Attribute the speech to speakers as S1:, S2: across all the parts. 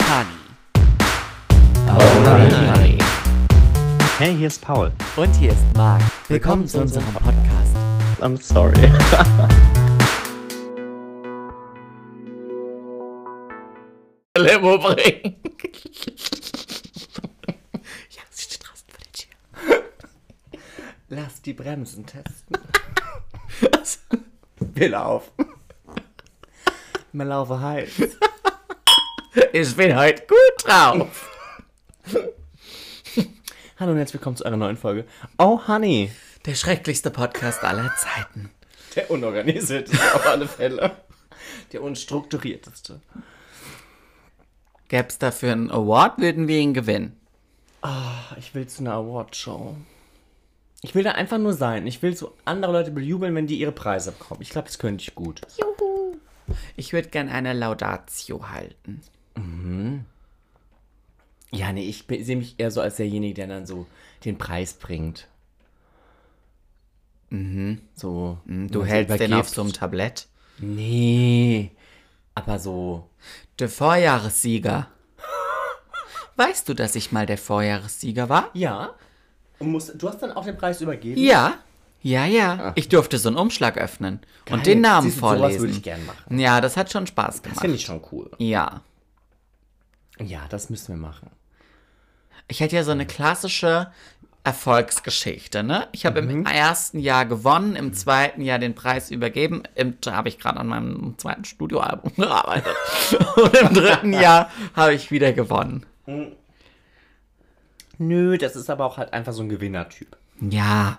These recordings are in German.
S1: Honey.
S2: Honey.
S3: Hey, hier ist Paul.
S1: Und hier ist Marc. Willkommen zu unserem Podcast.
S3: I'm sorry.
S2: Limo bringen.
S1: Ja, sie steht draußen vor der Tür.
S2: Lass die Bremsen testen. Wir laufen.
S3: Wir laufen heiß.
S2: Ich bin heute gut drauf.
S3: Hallo und herzlich willkommen zu einer neuen Folge. Oh, Honey.
S2: Der schrecklichste Podcast aller Zeiten.
S3: Der unorganisierteste auf alle Fälle. Der unstrukturierteste.
S2: Gäbe es dafür einen Award, würden wir ihn gewinnen.
S3: Ich will zu einer Awardshow. Ich will da einfach nur sein. Ich will so andere Leute bejubeln, wenn die ihre Preise bekommen. Ich glaube, das könnte ich gut.
S2: Ich würde gern eine Laudatio halten.
S3: Ja, nee, ich sehe mich eher so als derjenige, der dann so den Preis bringt. Mhm. So.
S2: Du
S3: man so
S2: hältst den auf so einem Tablett.
S3: Nee. Aber so.
S2: Der Vorjahressieger. Weißt du, dass ich mal der Vorjahressieger war?
S3: Ja. Und musst, du hast dann auch den Preis übergeben?
S2: Ja. Ja, ja. Ich durfte so einen Umschlag öffnen
S3: Geil.
S2: und den Namen
S3: Siehst du, sowas
S2: vorlesen.
S3: würde ich gern machen.
S2: Ja, das hat schon Spaß
S3: Das
S2: gemacht.
S3: finde ich schon cool.
S2: Ja.
S3: Ja, das müssen wir machen.
S2: Ich hatte ja so eine klassische Erfolgsgeschichte, ne? Ich habe
S3: Mhm.
S2: im ersten Jahr gewonnen, im zweiten Jahr den Preis übergeben. Im, da habe ich gerade an meinem zweiten Studioalbum gearbeitet. Und im dritten Jahr habe ich wieder gewonnen.
S3: Nö, das ist aber auch halt einfach so ein Gewinnertyp.
S2: Ja,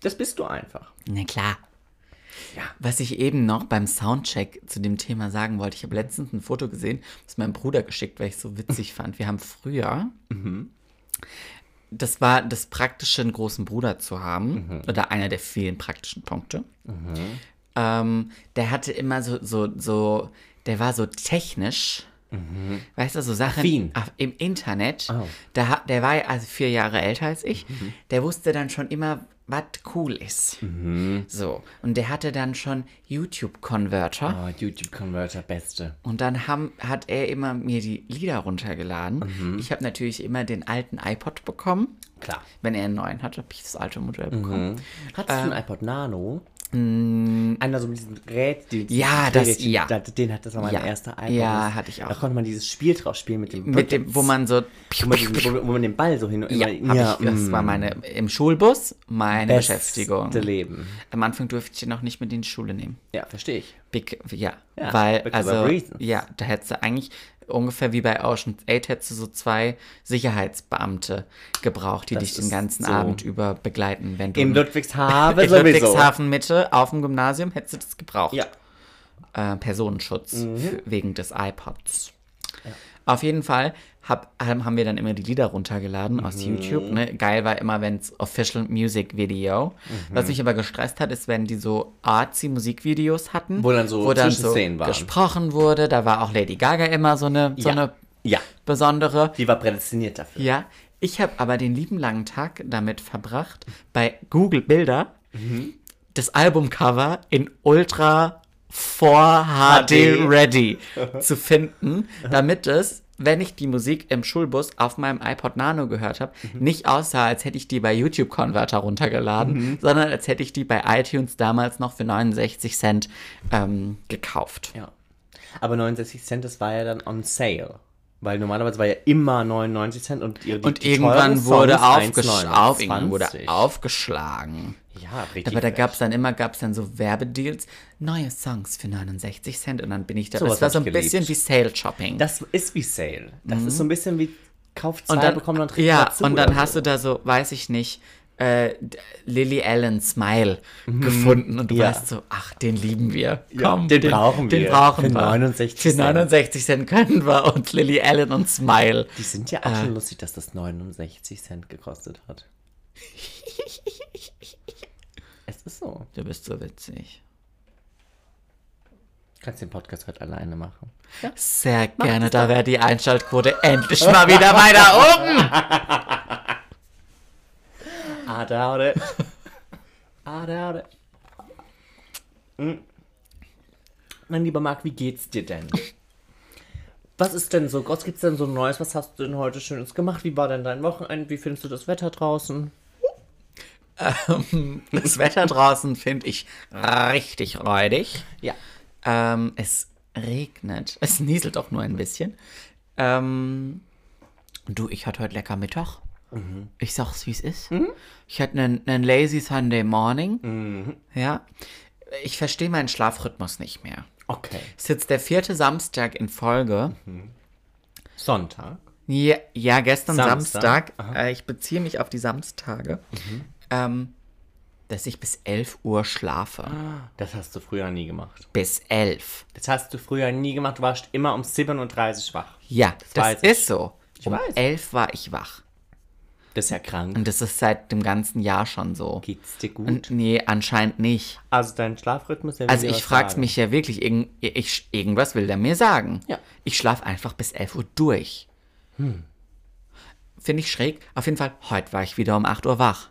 S3: Das bist du einfach.
S2: na klar. Was ich eben noch beim Soundcheck zu dem Thema sagen wollte, ich habe letztens ein Foto gesehen, das meinem Bruder geschickt, weil ich es so witzig fand. Wir haben früher, das war das Praktische, einen großen Bruder zu haben, oder einer der vielen praktischen Punkte. Ähm, der hatte immer so, so, so, der war so technisch. Weißt du, so Sachen
S3: Affin.
S2: im Internet.
S3: Oh.
S2: Da, der war ja also vier Jahre älter als ich. Der wusste dann schon immer, was cool ist. So. Und der hatte dann schon YouTube-Converter.
S3: Oh, YouTube-Converter, beste.
S2: Und dann haben, hat er immer mir die Lieder runtergeladen. Ich habe natürlich immer den alten iPod bekommen.
S3: Klar.
S2: Wenn er einen neuen hatte, habe ich das alte Modell bekommen.
S3: Hattest du einen iPod Nano? Einer so mit diesem Gerät, die,
S2: Ja, das-
S3: Gerät,
S2: ja.
S3: da- Den hat das war mein
S2: Ja.
S3: erster iPod.
S2: Ja, hatte ich auch.
S3: Da konnte man dieses Spiel drauf spielen mit dem
S2: Mit dem, wo man so.
S3: wo man, diesen, wo, wo man den Ball so hin und
S2: Ja,
S3: immer,
S2: hab ich, das
S3: mm,
S2: war meine im Schulbus meine
S3: beste
S2: Beschäftigung.
S3: Leben.
S2: Am Anfang durfte ich den noch nicht mit in die Schule nehmen.
S3: Ja, verstehe ich.
S2: Big, ja,
S3: Ja,
S2: weil, also, ja, da hättest du eigentlich ungefähr wie bei Ocean's 8 hättest du so zwei Sicherheitsbeamte gebraucht, die
S3: Das
S2: dich den ganzen
S3: so.
S2: Abend über begleiten, wenn du
S3: In Ludwigshafen
S2: in. Ludwigshafen Mitte auf dem Gymnasium hättest du das gebraucht.
S3: Ja.
S2: Äh, Personenschutz
S3: Mhm.
S2: für, wegen des iPods. Auf jeden Fall hab, haben wir dann immer die Lieder runtergeladen aus
S3: Mhm.
S2: YouTube. Ne? Geil war immer, wenn es Official Music Video.
S3: Mhm.
S2: Was mich aber gestresst hat, ist, wenn die so artsy Musikvideos hatten.
S3: Wo dann so Zwischenszenen waren.
S2: gesprochen wurde. Da war auch Lady Gaga immer so eine, so
S3: Ja.
S2: eine
S3: Ja,
S2: besondere.
S3: die war prädestiniert dafür.
S2: Ja, ich habe aber den lieben langen Tag damit verbracht, bei Google Bilder
S3: Mhm.
S2: das Albumcover in Ultra 4 HD
S3: HD.
S2: Ready zu finden, damit es, wenn ich die Musik im Schulbus auf meinem iPod Nano gehört habe,
S3: Mhm.
S2: nicht aussah, als hätte ich die bei YouTube Converter runtergeladen,
S3: Mhm.
S2: sondern als hätte ich die bei iTunes damals noch für 69 Cent ähm, gekauft.
S3: Ja. Aber 69 Cent, das war ja dann on sale. Weil normalerweise war ja immer 99 Cent und, die,
S2: Und
S3: die
S2: irgendwann
S3: teuren
S2: wurde,
S3: Songs
S2: aufgesch
S3: 1,29.
S2: auf, irgendwann wurde aufgeschlagen.
S3: Ja, richtig.
S2: Aber da gab es dann immer gab's dann so Werbedeals, neue Songs für 69 Cent und dann bin ich da.
S3: Sowas
S2: das war so ein bisschen wie Sale Shopping.
S3: Das ist wie Sale. Das ist so ein bisschen wie Kauf zwei,
S2: und dann,
S3: noch ein Trick
S2: ja, und dann hast
S3: so.
S2: du da so, weiß ich nicht, äh, Lily Allen Smile gefunden und du
S3: Mhm. Ja.
S2: weißt so, ach, den lieben wir.
S3: Ja,
S2: Komm,
S3: den brauchen
S2: Den
S3: wir.
S2: brauchen
S3: Für
S2: wir.
S3: 69
S2: Für
S3: Cent.
S2: 69 Cent können wir und Lily Allen und Smile.
S3: Die sind ja auch schon lustig, dass das 69 Cent gekostet hat. es ist so.
S2: Du bist so witzig.
S3: Du kannst den Podcast heute alleine machen.
S2: Sehr gerne, da wäre die Einschaltquote endlich mal wieder weiter oben.
S3: I doubt it. I doubt it. Hm. Mein lieber Marc, wie geht's dir denn? Was ist denn so, was gibt's denn so Neues? Was hast du denn heute Schönes gemacht? Wie war denn dein Wochenende? Wie findest du das Wetter draußen?
S2: Das Wetter draußen finde ich richtig räudig.
S3: Ja.
S2: Ähm, es regnet. Es nieselt auch nur ein bisschen. Ähm, du, ich hatte heute lecker Mittag. Ich sag's, wie es ist. Ich hatte einen, einen lazy Sunday Morning. Ja. Ich verstehe meinen Schlafrhythmus nicht mehr.
S3: Okay.
S2: Es ist jetzt der vierte Samstag in Folge.
S3: Sonntag.
S2: Ja, ja gestern
S3: Samstag.
S2: Samstag. Äh, ich beziehe mich auf die Samstage. Ähm, dass ich bis 11 Uhr schlafe.
S3: Das hast du früher nie gemacht.
S2: Bis 11.
S3: Das hast du früher nie gemacht. Du warst immer um 37 Uhr wach.
S2: Ja, das,
S3: ich.
S2: ist so.
S3: Ich
S2: um
S3: weiß.
S2: 11 war ich wach.
S3: Das ist ja krank.
S2: Und das ist seit dem ganzen Jahr schon so.
S3: Geht's dir gut?
S2: Und nee, anscheinend nicht.
S3: also dein Schlafrhythmus, der will
S2: Also ich frag's
S3: sagen.
S2: mich ja wirklich, irgend, ich, irgendwas will der mir sagen.
S3: Ja.
S2: Ich schlafe einfach bis 11 Uhr durch.
S3: Hm.
S2: Finde ich schräg. Auf jeden Fall, heute war ich wieder um 8 Uhr wach.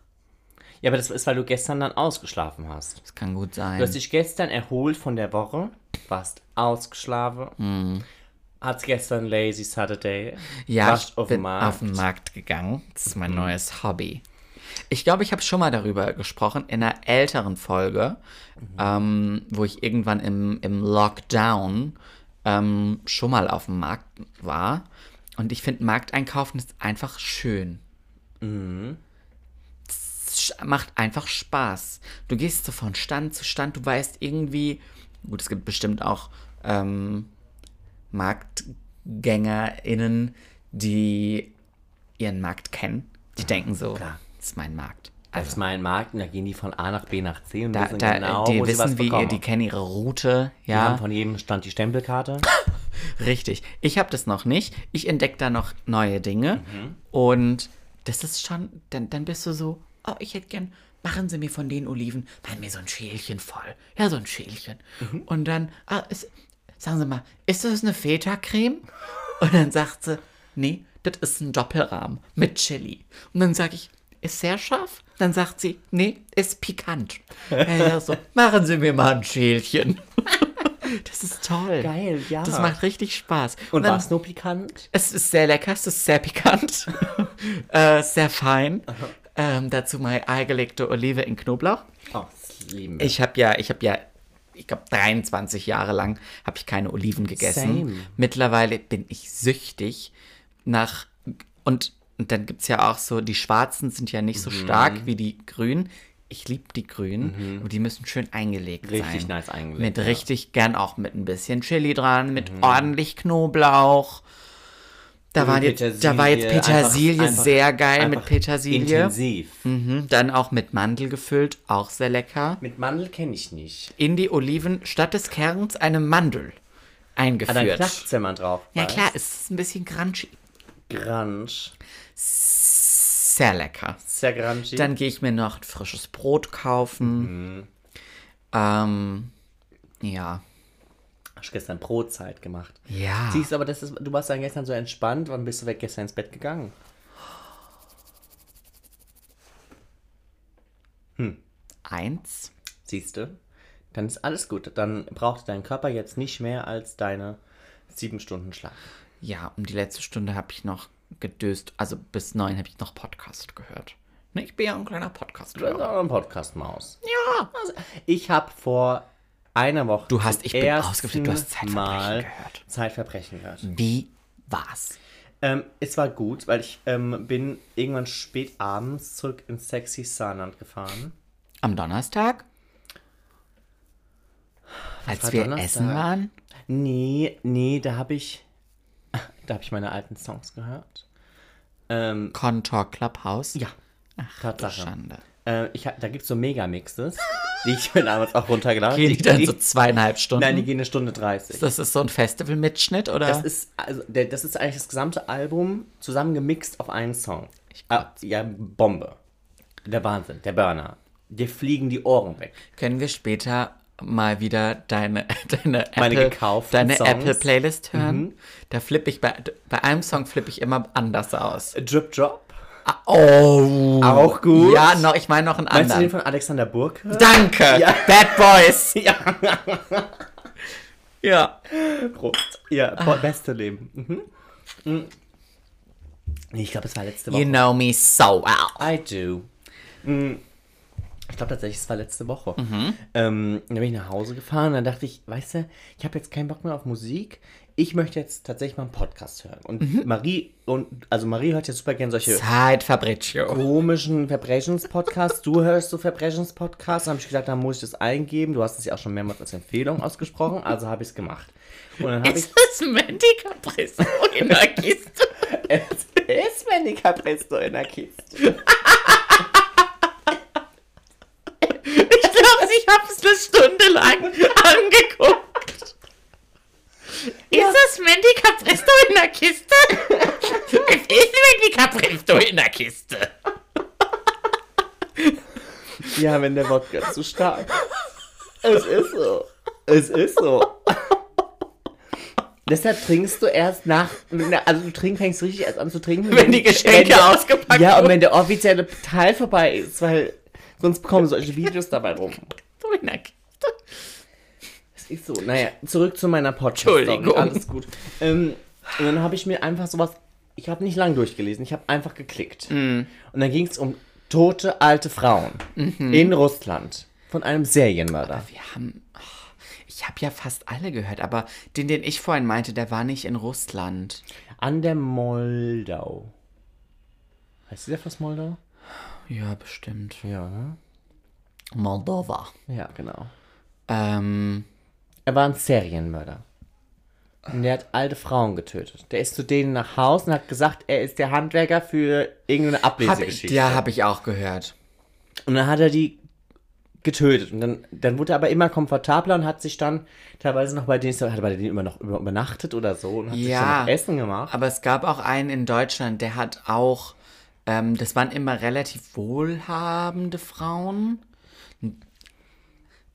S3: Ja, aber das ist, weil du gestern dann ausgeschlafen hast.
S2: Das kann gut sein.
S3: Du hast dich gestern erholt von der Woche, warst ausgeschlafen,
S2: Hm.
S3: Hattest gestern Lazy Saturday,
S2: Ja, ich
S3: auf
S2: bin
S3: Markt.
S2: auf den Markt gegangen. Das ist mein neues Hobby. Ich glaube, ich habe schon mal darüber gesprochen in einer älteren Folge, ähm, wo ich irgendwann im, im Lockdown ähm, schon mal auf dem Markt war. Und ich finde, Markteinkaufen ist einfach schön. Es sch- macht einfach Spaß. Du gehst so von Stand zu Stand, du weißt irgendwie, gut, es gibt bestimmt auch ähm, MarktgängerInnen, die ihren Markt kennen. Die denken so,
S3: klar.
S2: das ist mein Markt.
S3: Das ist mein Markt und da gehen die von A nach B nach C und
S2: Da,
S3: wissen
S2: da,
S3: genau,
S2: die
S3: wo sie was
S2: wissen, wie
S3: bekommen.
S2: die kennen ihre Route,
S3: Die haben
S2: ja,
S3: von jedem Stand die Stempelkarte.
S2: richtig. Ich habe das noch nicht. Ich entdecke da noch neue Dinge
S3: Mhm.
S2: und das ist schon, dann, dann bist du so, oh, ich hätte gern, machen Sie mir von den Oliven, machen mir so ein Schälchen voll. Ja, so ein Schälchen.
S3: Mhm.
S2: Und dann, ah, ist, sagen Sie mal, ist das eine Feta-Creme? Und dann sagt sie, nee, das ist ein Doppelrahm mit Chili. Und dann sage ich, ist sehr scharf? Dann sagt sie, nee, ist pikant. Ja, so, machen Sie mir mal ein Schälchen. Das ist toll.
S3: Geil, ja.
S2: Das macht richtig Spaß.
S3: Und
S2: dann-
S3: war es nur pikant?
S2: es ist sehr lecker, es ist sehr pikant, äh, sehr fein. Ähm, dazu mal eingelegte Olive in Knoblauch.
S3: Oh, das lieben wir.
S2: Ich habe ja, ich habe ja, ich glaube 23 Jahre lang habe ich keine Oliven gegessen.
S3: Same.
S2: Mittlerweile bin ich süchtig nach und, und dann gibt es ja auch so, die schwarzen sind ja nicht so
S3: Mhm.
S2: stark wie die grünen. Ich liebe die grünen, aber die müssen schön eingelegt sein.
S3: Richtig nice eingelegt,
S2: Mit
S3: ja. Mhm.
S2: richtig gern auch mit ein bisschen Chili dran, mit ordentlich Knoblauch. Da, waren jetzt, da war jetzt
S3: Petersilie, einfach- einfach-
S2: sehr geil mit Petersilie.
S3: Intensiv.
S2: Mhm, dann auch mit Mandel gefüllt, auch sehr lecker.
S3: Mit Mandel kenne ich nicht.
S2: In die Oliven statt des Kerns eine Mandel
S3: Ah, dann
S2: eingeführt.
S3: wenn man drauf
S2: ja
S3: beißt.
S2: klar, es ist ein bisschen crunchy.
S3: Grunge.
S2: Sehr lecker.
S3: Sehr grungy.
S2: Dann gehe ich mir noch ein frisches Brot kaufen. Ähm, ja.
S3: Hast gestern Brotzeit gemacht.
S2: Ja.
S3: Siehst du, aber das ist, du warst dann gestern so entspannt. Wann bist du weg gestern ins Bett gegangen?
S2: Eins.
S3: Siehst du? Dann ist alles gut. Dann braucht dein Körper jetzt nicht mehr als deine sieben Stunden Schlaf.
S2: Ja, um die letzte Stunde habe ich noch gedöst. Also bis neun habe ich noch Podcast gehört. Ne, ich bin ja ein kleiner podcast
S3: Du bist auch ein Podcast-Maus.
S2: Ja.
S3: Also, ich habe vor einer Woche.
S2: Du hast- ich bin ausgeflippt, du hast Zeitverbrechen
S3: Mal
S2: gehört.
S3: Zeitverbrechen gehört.
S2: Wie war's?
S3: Ähm, es war gut, weil ich ähm, bin irgendwann spät abends zurück ins sexy Saarland gefahren.
S2: Am Donnerstag? Als
S3: war
S2: wir
S3: Donnerstag?
S2: essen waren?
S3: Nee, nee, da habe ich, da habe ich meine alten Songs gehört. Ähm,
S2: Contour Clubhouse?
S3: ja,
S2: Ach,
S3: Tatsache.
S2: Schande.
S3: Äh, ich, hab- da gibt es so Megamixes, die ich mir damals auch runtergeladen
S2: Gehen die dann so zweieinhalb Stunden?
S3: Nein, die gehen eine Stunde 30.
S2: das ist so ein Festival-Mitschnitt, oder?
S3: Das ist, also, der, das ist eigentlich das gesamte Album zusammengemixt auf einen Song. Ah, ja, Bombe. Der Wahnsinn, der Burner. Dir fliegen die Ohren weg.
S2: Können wir später mal wieder deine, deine
S3: Meine
S2: Apple, deine
S3: Songs?
S2: Apple Playlist hören? Da flippe ich bei, bei einem Song flippe ich immer anders aus.
S3: Drip Drop.
S2: Ah, oh.
S3: Auch gut.
S2: Ja, noch, ich meine noch einen
S3: Meinst du den
S2: anderen.
S3: von Alexander Burke?
S2: Danke.
S3: Ja.
S2: Bad Boys.
S3: Ja.
S2: Ja.
S3: Prost. Ja, boah, beste Leben. Mhm. Mhm. Nee, ich glaube, es war letzte Woche.
S2: You know me so well.
S3: I do. Mm, Ich glaube tatsächlich, es war letzte Woche. Ähm, dann bin ich nach Hause gefahren und dann dachte ich, weißt du, ich habe jetzt keinen Bock mehr auf Musik. Ich möchte jetzt tatsächlich mal einen Podcast hören. Und Marie, und also Marie hört ja super gern solche
S2: Zeit Fabrizio.
S3: komischen Verbrechens-Podcasts. Du hörst so Verbrechens-Podcasts. Dann habe ich gedacht, da muss ich das eingeben. Du hast es ja auch schon mehrmals als Empfehlung ausgesprochen, also habe ich es gemacht. Und dann habe ich.
S2: Ist das Mandy Capresso in der Kiste?
S3: Es ist Mandy Capresto in der Kiste.
S2: Ich glaube, ich habe es eine Stunde lang angeguckt. Ist das Mandy Capresto in der Kiste? es ist Mandy Capresto in der Kiste.
S3: Ja, wenn der Wodka zu stark. Es ist so. Es ist so. Deshalb trinkst du erst nach, also du trinkst, fängst richtig erst an zu trinken,
S2: Wenn die Geschenke
S3: der-
S2: ausgepackt
S3: Ja, und wenn der offizielle Teil vorbei ist, weil sonst kommen solche Videos dabei rum.
S2: So in der Kiste.
S3: Ist so. Naja, zurück zu meiner podcast
S2: Entschuldigung.
S3: Alles gut. Ähm, und dann habe ich mir einfach sowas, ich habe nicht lang durchgelesen, ich habe einfach geklickt.
S2: Mhm.
S3: Und dann ging es um tote alte Frauen
S2: Mhm.
S3: in Russland von einem Serienmörder.
S2: Wir haben. oh, Ich habe ja fast alle gehört, aber den, den ich vorhin meinte, der war nicht in Russland.
S3: An der Moldau. Heißt der fast Moldau?
S2: Ja, bestimmt.
S3: Ja, ne?
S2: Moldova.
S3: Ja, genau.
S2: Ähm,
S3: Er war ein Serienmörder. Und der hat alte Frauen getötet. Der ist zu denen nach Hause und hat gesagt, er ist der Handwerker für irgendeine
S2: hab ich,
S3: Ablesegeschichte.
S2: ja, habe ich auch gehört.
S3: Und dann hat er die getötet. Und dann, dann wurde er aber immer komfortabler und hat sich dann teilweise noch bei denen, hat bei denen immer noch über, übernachtet oder so und hat sich dann
S2: Ja,
S3: noch Essen gemacht.
S2: aber es gab auch einen in Deutschland, der hat auch, ähm, das waren immer relativ wohlhabende Frauen.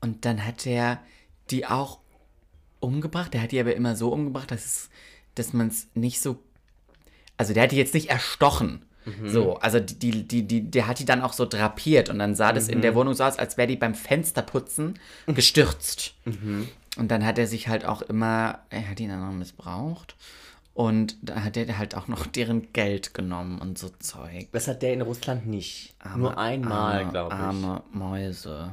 S2: Und dann hat er die auch umgebracht. Der hat die aber immer so umgebracht, dass, es, dass man es nicht so. Also der hat die jetzt nicht erstochen. So, also die, die, die, der hat die dann auch so drapiert und dann sah das in der Wohnung so aus, als wäre die beim Fensterputzen gestürzt. Und dann hat er sich halt auch immer, er hat ihn dann noch missbraucht. Und da hat er halt auch noch deren Geld genommen und so Zeug.
S3: Das hat der in Russland nicht. Nur einmal,
S2: Arme-
S3: glaube ich.
S2: Arme Mäuse.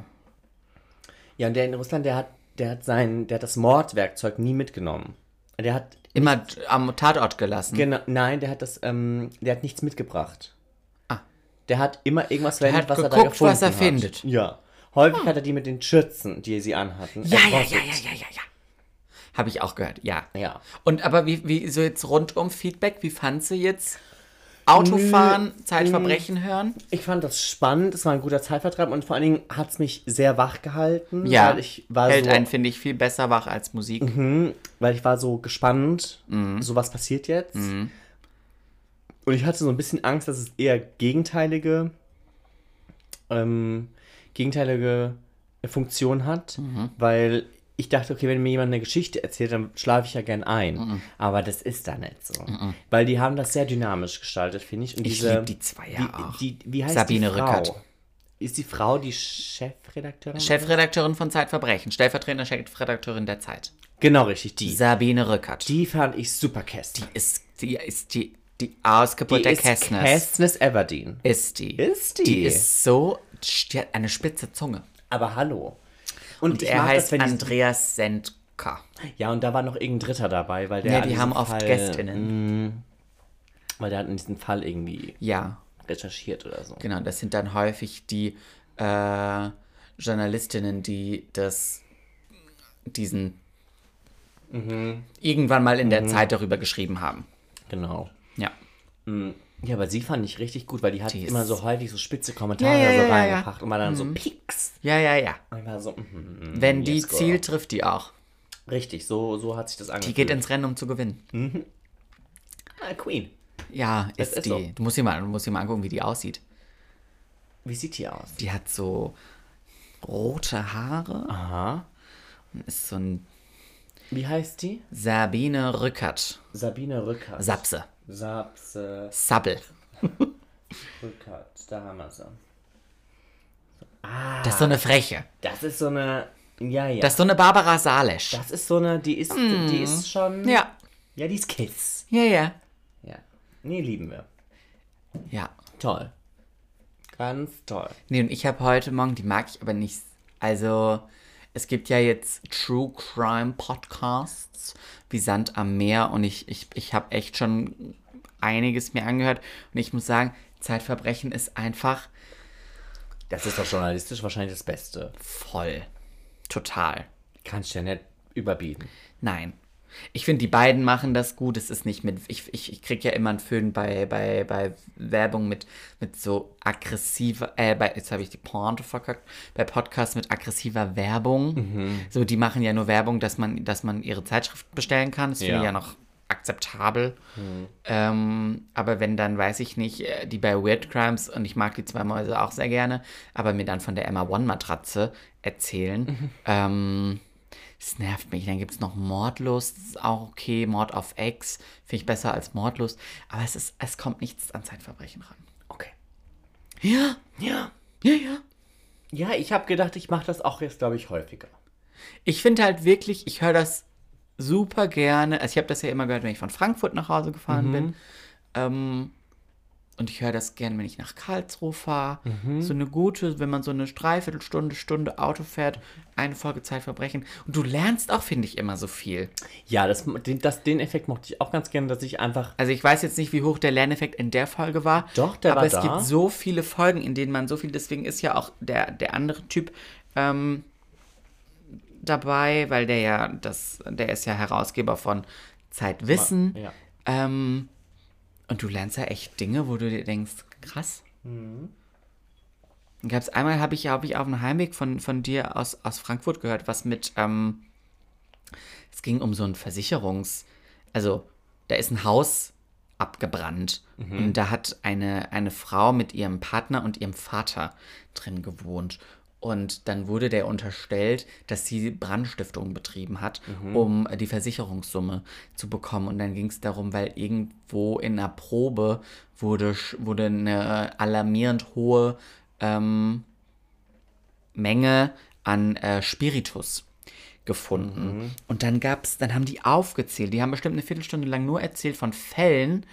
S3: Ja, und der in Russland, der hat, der hat sein, der hat das Mordwerkzeug nie mitgenommen. Der hat
S2: Immer am Tatort gelassen.
S3: Genau, nein, der hat das, ähm, der hat nichts mitgebracht.
S2: Ah.
S3: Der hat immer irgendwas verwendet,
S2: hat
S3: was er da
S2: geguckt,
S3: gefunden
S2: was er
S3: hat.
S2: findet.
S3: Ja. Häufig hat er die mit den Schürzen, die sie anhatten.
S2: Ja, ja, ja, ja, ja, ja, ja. Habe ich auch gehört, ja.
S3: Ja.
S2: Und aber wie, wie so jetzt rundum Feedback, wie fand sie jetzt Autofahren, Zeitverbrechen hören?
S3: Ich fand das spannend, es war ein guter Zeitvertreib und vor allen Dingen hat es mich sehr wach gehalten.
S2: Ja,
S3: Weil ich war
S2: hält
S3: so,
S2: einen, finde ich, viel besser wach als Musik.
S3: weil ich war so gespannt,
S2: Mhm.
S3: so was passiert jetzt. Und ich hatte so ein bisschen Angst, dass es eher gegenteilige, ähm, gegenteilige Funktion hat,
S2: Mhm.
S3: weil ich dachte, okay, wenn mir jemand eine Geschichte erzählt, dann schlafe ich ja gern ein.
S2: Mhm.
S3: Aber das ist da nicht so. Weil die haben das sehr dynamisch gestaltet, finde ich. Und
S2: Ich
S3: diese,
S2: lieb die zwei ja auch.
S3: Die, die, wie heißt
S2: Sabine
S3: die Frau?
S2: Rückert.
S3: Ist die Frau die Chefredakteurin?
S2: Chefredakteurin von Zeitverbrechen, stellvertretende Chefredakteurin der Zeit.
S3: Genau, richtig, die.
S2: Sabine Rückert.
S3: Die fand ich super kästner.
S2: ist, die ist die, die Ausgeburt der
S3: ist
S2: Kästners.
S3: Everdeen.
S2: ist die.
S3: Ist die?
S2: Die ist so, die hat eine spitze Zunge.
S3: Aber hallo. Und,
S2: Und er heißt
S3: das,
S2: Andreas Sendka.
S3: Ja, und da war noch irgendein Dritter dabei, weil der
S2: Ja, die haben oft
S3: Fall,
S2: Gästinnen.
S3: Weil der hat in diesem Fall irgendwie
S2: Ja,
S3: recherchiert oder so.
S2: genau. Das sind dann häufig die äh, Journalistinnen, die das, diesen
S3: Mhm.
S2: irgendwann mal in der Zeit darüber geschrieben haben.
S3: Genau.
S2: Ja.
S3: Ja, aber sie fand ich richtig gut, weil die hat
S2: Die
S3: immer so häufig so spitze Kommentare
S2: Ja, ja,
S3: so reingebracht und war dann so Pieks.
S2: Ja, ja, ja.
S3: Und war so, mhm,
S2: Wenn die
S3: yes,
S2: zielt, trifft die auch.
S3: Richtig, so, so hat sich das
S2: Die
S3: angefühlt.
S2: geht ins Rennen, um zu gewinnen.
S3: ah, Queen.
S2: Ja,
S3: Das
S2: ist,
S3: ist
S2: die.
S3: so.
S2: Du musst dir mal, du musst dir mal angucken, wie die aussieht.
S3: Wie sieht die aus?
S2: Die hat so rote Haare.
S3: Aha.
S2: Ist so ein
S3: Wie heißt die?
S2: Sabine Rückert.
S3: Sabine Rückert.
S2: Sapse.
S3: Sapse
S2: Sabbel.
S3: Rückert. Da haben wir sie.
S2: Das ist so eine Freche.
S3: Das ist so eine. Ja, ja.
S2: Das ist so eine Barbara Salesch.
S3: das ist so eine, die ist, die ist schon.
S2: ja.
S3: Ja, die ist Kiss.
S2: Ja, ja.
S3: Ja. Nee, lieben wir.
S2: Ja.
S3: Toll. Ganz toll.
S2: Nee, und ich habe heute Morgen, die mag ich aber nicht. Also, es gibt ja jetzt True Crime Podcasts wie Sand am Meer und ich, ich, ich habe echt schon einiges mir angehört und ich muss sagen, Zeitverbrechen ist einfach
S3: Das ist doch journalistisch wahrscheinlich das Beste.
S2: voll. Total.
S3: Kannst du ja nicht überbieten.
S2: Nein. Ich finde, die beiden machen das gut. Es ist nicht mit. Ich, ich, ich kriege ja immer einen Föhn bei, bei, bei Werbung mit, mit so aggressiver. Äh, bei, jetzt habe ich die Pointe verkackt. Bei Podcasts mit aggressiver Werbung. So, die machen ja nur Werbung, dass man, dass man ihre Zeitschrift bestellen kann. Das finde
S3: Ja.
S2: ich ja noch akzeptabel. Ähm, aber wenn dann, weiß ich nicht, äh, die bei Weird Crimes, und ich mag die zwei Mäuse auch sehr gerne, aber mir dann von der Emma One-Matratze erzählen, ähm, das nervt mich. Dann gibt es noch Mordlust, das ist auch okay. Mord auf Ex finde ich besser als Mordlust. Aber es, ist, es kommt nichts an Zeitverbrechen ran.
S3: Okay.
S2: Ja,
S3: Ja.
S2: ja, ja.
S3: Ja, ich habe gedacht, ich mache das auch jetzt, glaube ich, häufiger.
S2: Ich finde halt wirklich, ich höre das super gerne. Also ich habe das ja immer gehört, wenn ich von Frankfurt nach Hause gefahren bin. Ähm, und ich höre das gerne, wenn ich nach Karlsruhe fahre. So eine gute, wenn man so eine Dreiviertelstunde, Stunde Auto fährt, eine Folge Zeitverbrechen. Und du lernst auch, finde ich, immer so viel.
S3: Ja, das, den, das, den Effekt mochte ich auch ganz gerne, dass ich einfach.
S2: Also ich weiß jetzt nicht, wie hoch der Lerneffekt in der Folge war.
S3: Doch, der
S2: aber
S3: war
S2: es
S3: da.
S2: gibt so viele Folgen, in denen man so viel, deswegen ist ja auch der, der andere Typ ähm, dabei, weil der ja das, der ist ja Herausgeber von Zeitwissen.
S3: Ja.
S2: Ähm, und du lernst ja echt Dinge, wo du dir denkst, krass.
S3: Mhm.
S2: Gab's einmal, habe ich, hab ich auf dem Heimweg von, von dir aus, aus Frankfurt gehört, was mit, ähm, es ging um so ein Versicherungs, also da ist ein Haus abgebrannt und da hat eine, eine Frau mit ihrem Partner und ihrem Vater drin gewohnt. Und dann wurde der unterstellt, dass sie Brandstiftung betrieben hat, um die Versicherungssumme zu bekommen. Und dann ging es darum, weil irgendwo in einer Probe wurde, wurde eine alarmierend hohe ähm, Menge an äh, Spiritus gefunden. Und dann gab's, dann haben die aufgezählt, die haben bestimmt eine Viertelstunde lang nur erzählt von Fällen,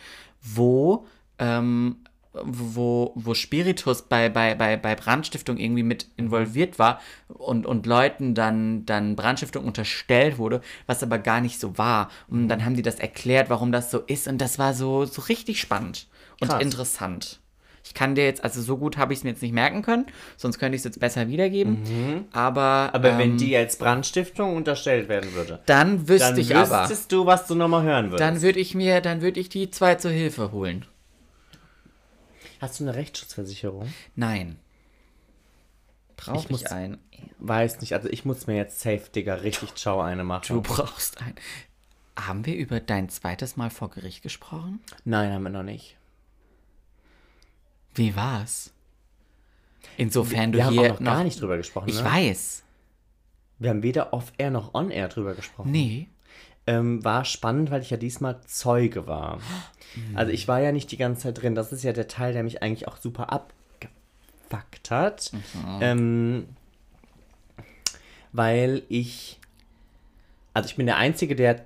S2: wo, ähm, wo, wo Spiritus bei, bei, bei, bei Brandstiftung irgendwie mit involviert war und, und Leuten dann, dann Brandstiftung unterstellt wurde, was aber gar nicht so war. Und dann haben die das erklärt, warum das so ist. Und das war so, so richtig spannend und
S3: Krass.
S2: interessant. Ich kann dir jetzt, also so gut habe ich es mir jetzt nicht merken können, sonst könnte ich es jetzt besser wiedergeben. Aber,
S3: Aber
S2: ähm,
S3: wenn die als Brandstiftung unterstellt werden würde,
S2: dann wüsste
S3: dann
S2: ich aber,
S3: wüsstest du, was du nochmal hören würdest.
S2: dann würde ich mir, dann würde ich die zwei zur Hilfe holen.
S3: Hast du eine Rechtsschutzversicherung?
S2: Nein. Brauche
S3: Ich
S2: ich,
S3: muss-
S2: ein?
S3: Weiß nicht, also ich muss mir jetzt safe, Digga, richtig ciao eine machen.
S2: Du brauchst ein. Haben wir über dein zweites Mal vor Gericht gesprochen?
S3: Nein, haben wir noch nicht.
S2: Wie war's? Insofern du
S3: wir haben
S2: hier
S3: auch noch, gar nicht drüber gesprochen.
S2: Ich
S3: ne?
S2: weiß.
S3: Wir haben weder off-air noch on-air drüber gesprochen.
S2: Nee.
S3: Ähm, war spannend, weil ich ja diesmal Zeuge war. Also ich war ja nicht die ganze Zeit drin. Das ist ja der Teil, der mich eigentlich auch super abgefuckt hat. Ähm, weil ich, also ich bin der Einzige, der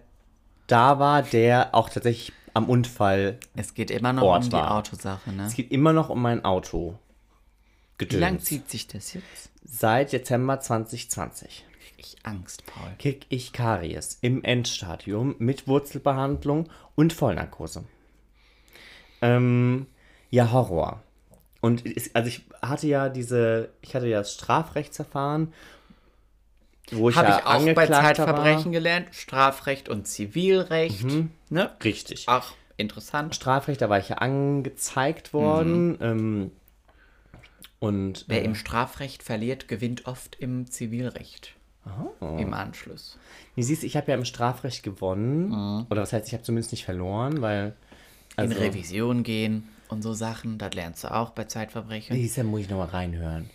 S3: da war, der auch tatsächlich am Unfall.
S2: Es geht immer noch
S3: Ort
S2: um die
S3: war.
S2: Autosache, ne?
S3: Es geht immer noch um mein Auto.
S2: Wie lang
S3: Gedöns.
S2: zieht sich das jetzt?
S3: Seit Dezember 2020
S2: Krieg ich Angst, Paul.
S3: krieg ich Karies im Endstadium mit Wurzelbehandlung und Vollnarkose. Ähm, ja, Horror. Und es, also ich hatte ja diese, ich hatte ja das Strafrechtsverfahren, wo ich
S2: Habe
S3: ja
S2: ich auch bei Zeitverbrechen
S3: War.
S2: gelernt. Strafrecht und Zivilrecht.
S3: Mhm.
S2: Ne?
S3: Richtig.
S2: Ach, interessant.
S3: Strafrecht, da war ich ja angezeigt worden. Ähm, und
S2: Wer
S3: äh,
S2: im Strafrecht verliert, gewinnt oft im Zivilrecht.
S3: Oh.
S2: Im Anschluss.
S3: Nee, siehst, du, ich habe ja im Strafrecht gewonnen. Oder was heißt, ich habe zumindest nicht verloren, weil. Also,
S2: In Revision gehen und so Sachen, das lernst du auch bei Zeitverbrechen.
S3: Da muss ich nochmal reinhören.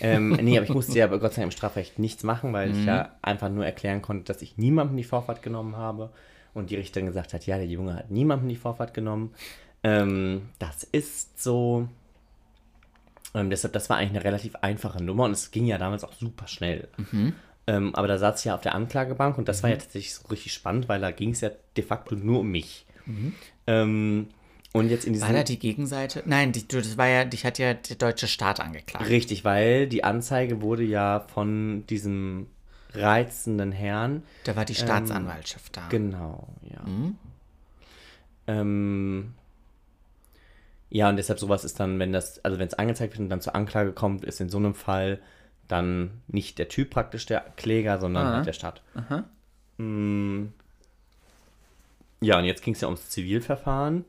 S3: ähm, nee, aber ich musste ja Gott sei Dank im Strafrecht nichts machen, weil ich ja einfach nur erklären konnte, dass ich niemandem die Vorfahrt genommen habe. Und die Richterin gesagt hat, ja, der Junge hat niemandem die Vorfahrt genommen. Ähm, das ist so. Ähm, deshalb, das war eigentlich eine relativ einfache Nummer und es ging ja damals auch super schnell. Ähm, aber da saß ich ja auf der Anklagebank und das war ja tatsächlich so richtig spannend, weil da ging es ja de facto nur um mich. Ähm, und jetzt in diesem
S2: War da die Gegenseite? Nein, die, das war ja, dich hat ja der deutsche Staat angeklagt.
S3: Richtig, weil die Anzeige wurde ja von diesem reizenden Herrn.
S2: Da war die Staatsanwaltschaft da.
S3: Genau, ja. Ähm, ja, und deshalb sowas ist dann, wenn das, also wenn es angezeigt wird und dann zur Anklage kommt, ist in so einem Fall dann nicht der Typ praktisch der Kläger, sondern halt der Staat. Mm. Ja, und jetzt ging es ja ums Zivilverfahren,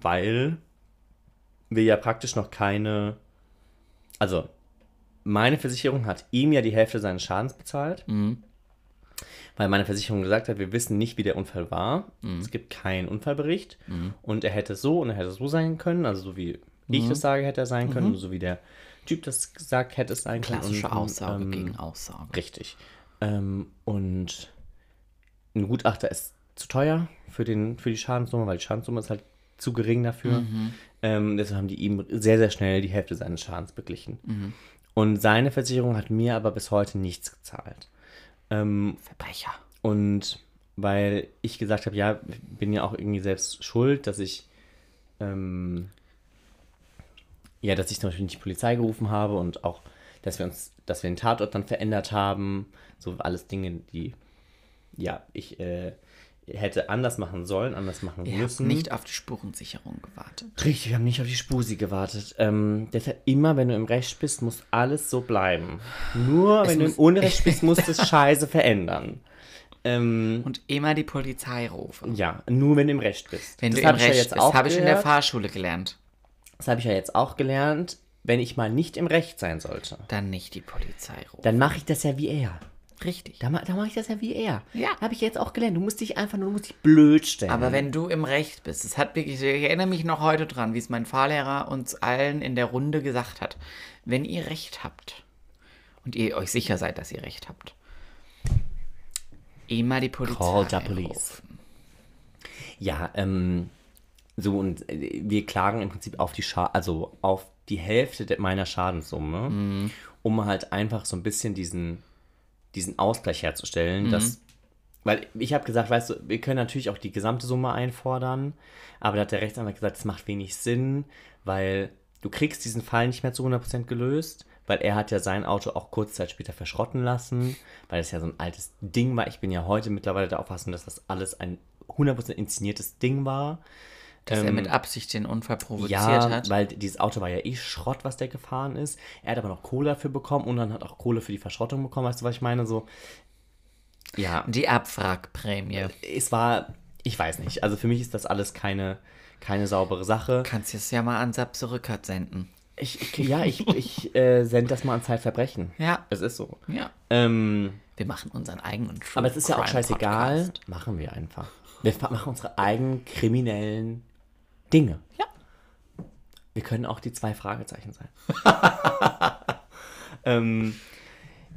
S3: weil wir ja praktisch noch keine, also meine Versicherung hat ihm ja die Hälfte seines Schadens bezahlt, weil meine Versicherung gesagt hat, wir wissen nicht, wie der Unfall war. Es gibt keinen Unfallbericht. Und er hätte so und er hätte so sein können, also so wie ich das sage, hätte er sein können, so wie der Typ das gesagt hätte es sein können.
S2: Klassische
S3: und,
S2: Aussage
S3: ähm,
S2: gegen Aussage.
S3: Richtig. Ähm, und ein Gutachter ist zu teuer für, den, für die Schadenssumme, weil die Schadenssumme ist halt zu gering dafür. Ähm, deshalb haben die ihm sehr, sehr schnell die Hälfte seines Schadens beglichen. Und seine Versicherung hat mir aber bis heute nichts gezahlt. Ähm,
S2: Verbrecher.
S3: und weil ich gesagt habe, ja, bin ja auch irgendwie selbst schuld, dass ich ähm, ja, dass ich zum Beispiel nicht die Polizei gerufen habe und auch, dass wir uns, dass wir den Tatort dann verändert haben. So alles Dinge, die ja, ich äh, hätte anders machen sollen, anders machen
S2: Ihr habt
S3: müssen.
S2: nicht auf die Spurensicherung gewartet.
S3: Richtig, wir haben nicht auf die Spusi gewartet. Ähm, deshalb immer, wenn du im Recht bist, muss alles so bleiben. Nur wenn du im Unrecht bist, musst du es scheiße verändern. Ähm,
S2: Und immer die Polizei rufen.
S3: ja, nur wenn du im Recht bist.
S2: Wenn
S3: das
S2: du im
S3: ja
S2: Recht
S3: jetzt
S2: bist, habe ich in der. Fahrschule gelernt.
S3: Das habe ich ja jetzt auch gelernt. Wenn ich mal nicht im Recht sein sollte,
S2: Dann nicht die Polizei rufen.
S3: dann mache ich das ja wie er.
S2: Richtig.
S3: Da, da mache ich das ja wie er.
S2: Ja.
S3: Habe ich jetzt auch gelernt. Du musst dich einfach nur, du musst dich blöd stellen.
S2: Aber wenn du im Recht bist, es hat wirklich, ich erinnere mich noch heute dran, wie es mein Fahrlehrer uns allen in der Runde gesagt hat. Wenn ihr Recht habt und ihr euch sicher seid, dass ihr Recht habt, immer die Polizei
S3: Call the police.
S2: rufen.
S3: Ja, ähm, so und äh, wir klagen im Prinzip auf die Scha also auf die Hälfte meiner Schadenssumme,
S2: Mhm.
S3: um halt einfach so ein bisschen diesen, diesen Ausgleich herzustellen, dass weil ich habe gesagt, weißt du, wir können natürlich auch die gesamte Summe einfordern, aber da hat der Rechtsanwalt gesagt, das macht wenig Sinn, weil du kriegst diesen Fall nicht mehr zu 100% gelöst, weil er hat ja sein Auto auch kurze Zeit später verschrotten lassen, weil es ja so ein altes Ding war. Ich bin ja heute mittlerweile der Auffassung, dass das alles ein 100% inszeniertes Ding war.
S2: Dass er
S3: Ähm,
S2: mit Absicht den Unfall provoziert
S3: ja,
S2: hat.
S3: weil dieses Auto war ja eh Schrott, was der gefahren ist. Er hat aber noch Kohle dafür bekommen und dann hat auch Kohle für die Verschrottung bekommen. Weißt du, was ich meine? So, ja,
S2: Die Abwrackprämie.
S3: es war, ich weiß nicht. Also für mich ist das alles keine, keine saubere Sache.
S2: Kannst jetzt ja mal an Sab zurückert senden.
S3: Ich, ich, ja, ich, ich äh, sende das mal an Zeitverbrechen.
S2: Ja.
S3: Es ist so.
S2: Ja.
S3: Ähm,
S2: Wir machen unseren eigenen True
S3: aber es ist ja auch scheißegal.
S2: Podcast.
S3: Machen wir einfach. Wir machen unsere eigenen kriminellen Dinge.
S2: Ja.
S3: Wir können auch die zwei Fragezeichen sein. ähm,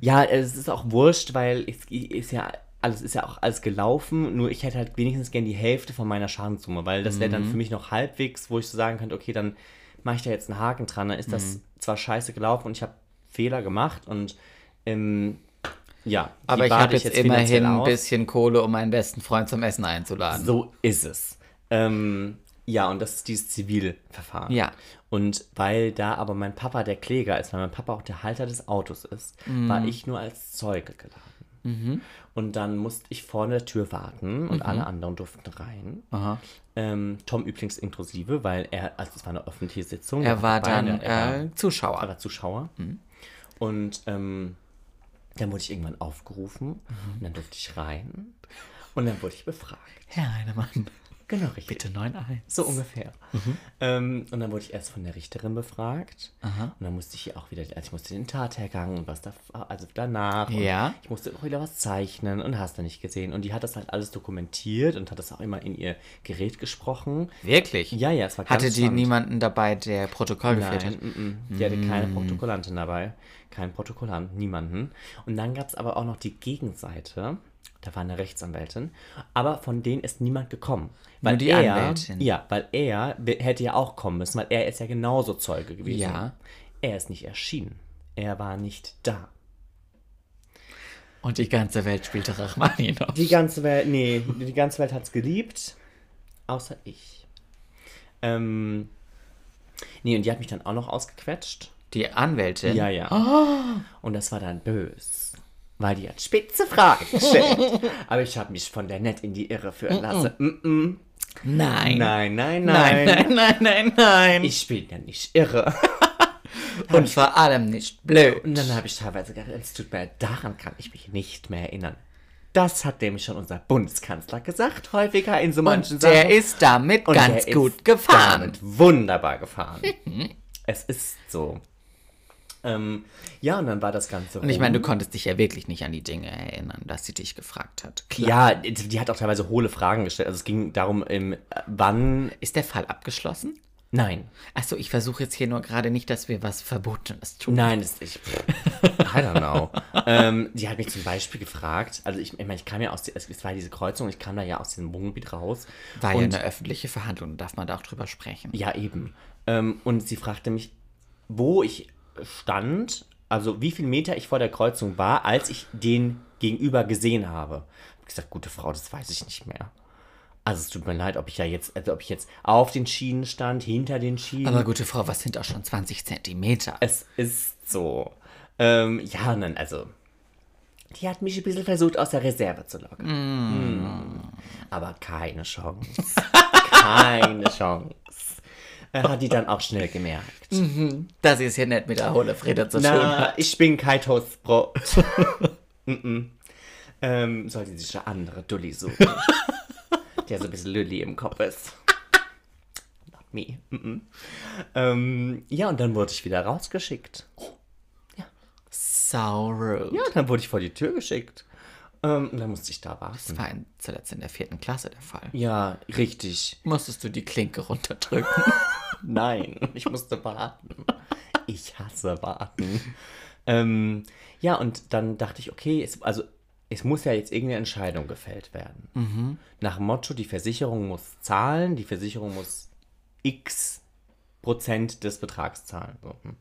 S3: ja, es ist auch wurscht, weil es ist ja alles ist ja auch alles gelaufen. Nur ich hätte halt wenigstens gern die Hälfte von meiner Schadenssumme, weil das wäre dann für mich noch halbwegs, wo ich so sagen könnte, okay, dann mache ich da jetzt einen Haken dran. Dann ist das zwar scheiße gelaufen und ich habe Fehler gemacht und ähm, ja.
S2: Aber ich habe jetzt,
S3: finanziell
S2: immerhin ein bisschen Kohle, um meinen besten Freund zum Essen einzuladen.
S3: So ist es. Ähm, ja, und das ist dieses Zivilverfahren.
S2: Ja.
S3: Und weil da aber mein Papa der Kläger ist, weil mein Papa auch der Halter des Autos ist,
S2: Mhm.
S3: war ich nur als Zeuge geladen. Und dann musste ich vor der Tür warten und alle anderen durften rein.
S2: Mhm. Aha.
S3: Ähm, Tom übrigens inklusive, weil er, also es war eine öffentliche Sitzung.
S2: Er war dann
S3: er
S2: äh, Zuschauer.
S3: er war Zuschauer. Und ähm, dann wurde ich irgendwann aufgerufen und dann durfte ich rein und dann wurde ich befragt.
S2: Herr Heinemann,
S3: Genau, richtig.
S2: bitte 9-1.
S3: So ungefähr. Ähm, und dann wurde ich erst von der Richterin befragt. Und dann musste ich hier auch wieder, also ich musste den Tathergang und was da, also danach. Und
S2: Ja.
S3: Ich musste auch wieder was zeichnen und hast du nicht gesehen. Und die hat das halt alles dokumentiert und hat das auch immer in ihr Gerät gesprochen.
S2: Wirklich?
S3: Ja, ja, es war ganz
S2: Hatte die
S3: spannend.
S2: niemanden dabei, der Protokoll geführt
S3: Nein,
S2: hat?
S3: mm, mm. die hatte keine Protokollantin dabei. Kein Protokollant, niemanden. Und dann gab es aber auch noch die Gegenseite. Da war eine Rechtsanwältin. Aber von denen ist niemand gekommen. Weil
S2: die
S3: er,
S2: Anwältin.
S3: Ja, weil er hätte ja auch kommen müssen, weil er ist ja genauso Zeuge gewesen.
S2: Ja.
S3: Er ist nicht erschienen. Er war nicht da.
S2: Und die ganze Welt spielte Rachmaninoff.
S3: Die ganze Welt, nee, die ganze Welt hat's geliebt, außer ich. Ähm, nee, und die hat mich dann auch noch ausgequetscht.
S2: Die Anwältin.
S3: Ja, ja. Und das war dann bös. Weil die hat spitze Fragen gestellt. Aber ich habe mich von der nett in die Irre führen lassen. Mm -mm.
S2: Nein.
S3: Nein, nein,
S2: Nein,
S3: nein.
S2: nein, nein, nein, nein.
S3: Ich bin ja nicht irre.
S2: Und vor allem nicht blöd.
S3: Und dann habe ich teilweise gedacht, es tut mir leid, daran kann ich mich nicht mehr erinnern. Das hat nämlich schon unser Bundeskanzler gesagt, häufiger in so manchen
S2: Und der
S3: Sachen.
S2: ist damit
S3: Und
S2: ganz
S3: der
S2: gut
S3: ist
S2: gefahren.
S3: Damit wunderbar gefahren. es ist so. Ähm, ja, und dann war das Ganze.
S2: Und ich meine, du konntest dich ja wirklich nicht an die Dinge erinnern, dass sie dich gefragt hat.
S3: Ja, die hat auch teilweise hohle Fragen gestellt. Also es ging darum, im, wann.
S2: Ist der Fall abgeschlossen?
S3: Nein.
S2: Achso, ich versuche jetzt hier nur gerade nicht, dass wir was Verbotenes tun.
S3: Nein, das ich. I don't know. ähm, die hat mich zum Beispiel gefragt, also ich, ich meine, ich kam ja aus, die- es war diese Kreuzung, ich kam da ja aus diesem Wohngebiet raus.
S2: War ja eine öffentliche Verhandlung, darf man da auch drüber sprechen.
S3: Ja, eben. Ähm, und sie fragte mich, wo ich stand, also wie viel Meter ich vor der Kreuzung war, als ich den gegenüber gesehen habe. Ich habe gesagt, gute Frau, das weiß ich nicht mehr. Also es tut mir leid, ob ich ja jetzt, also ob ich jetzt auf den Schienen stand, hinter den Schienen.
S2: Aber gute Frau, was sind auch schon 20 Zentimeter?
S3: es ist so. Ähm, ja, dann, also. Die hat mich ein bisschen versucht, aus der Reserve zu locken. Mm. Aber keine Chance. keine Chance. Hat die dann auch schnell gemerkt.
S2: Das ist hier nicht mit der Hohle Friede zu tun.
S3: Na, ich bin kein Toastbrot. Mm-mm. ähm, soll die sich eine andere Dulli suchen, der so ein bisschen Lilly im Kopf ist. Not me. Mm-mm. Ähm, ja, und dann wurde ich wieder rausgeschickt.
S2: So rude.
S3: Ja, dann wurde ich vor die Tür geschickt. Ähm, und dann musste ich da
S2: Das
S3: warten.
S2: war in, zuletzt in der vierten Klasse der Fall.
S3: Ja, richtig.
S2: Musstest du die Klinke runterdrücken?
S3: Nein, ich musste warten. Ich hasse warten. ähm, ja, und dann dachte ich, okay, es, also es muss ja jetzt irgendeine Entscheidung gefällt werden. Nach dem Motto, die Versicherung muss zahlen, die Versicherung muss x Prozent des Betrags zahlen. So. hm.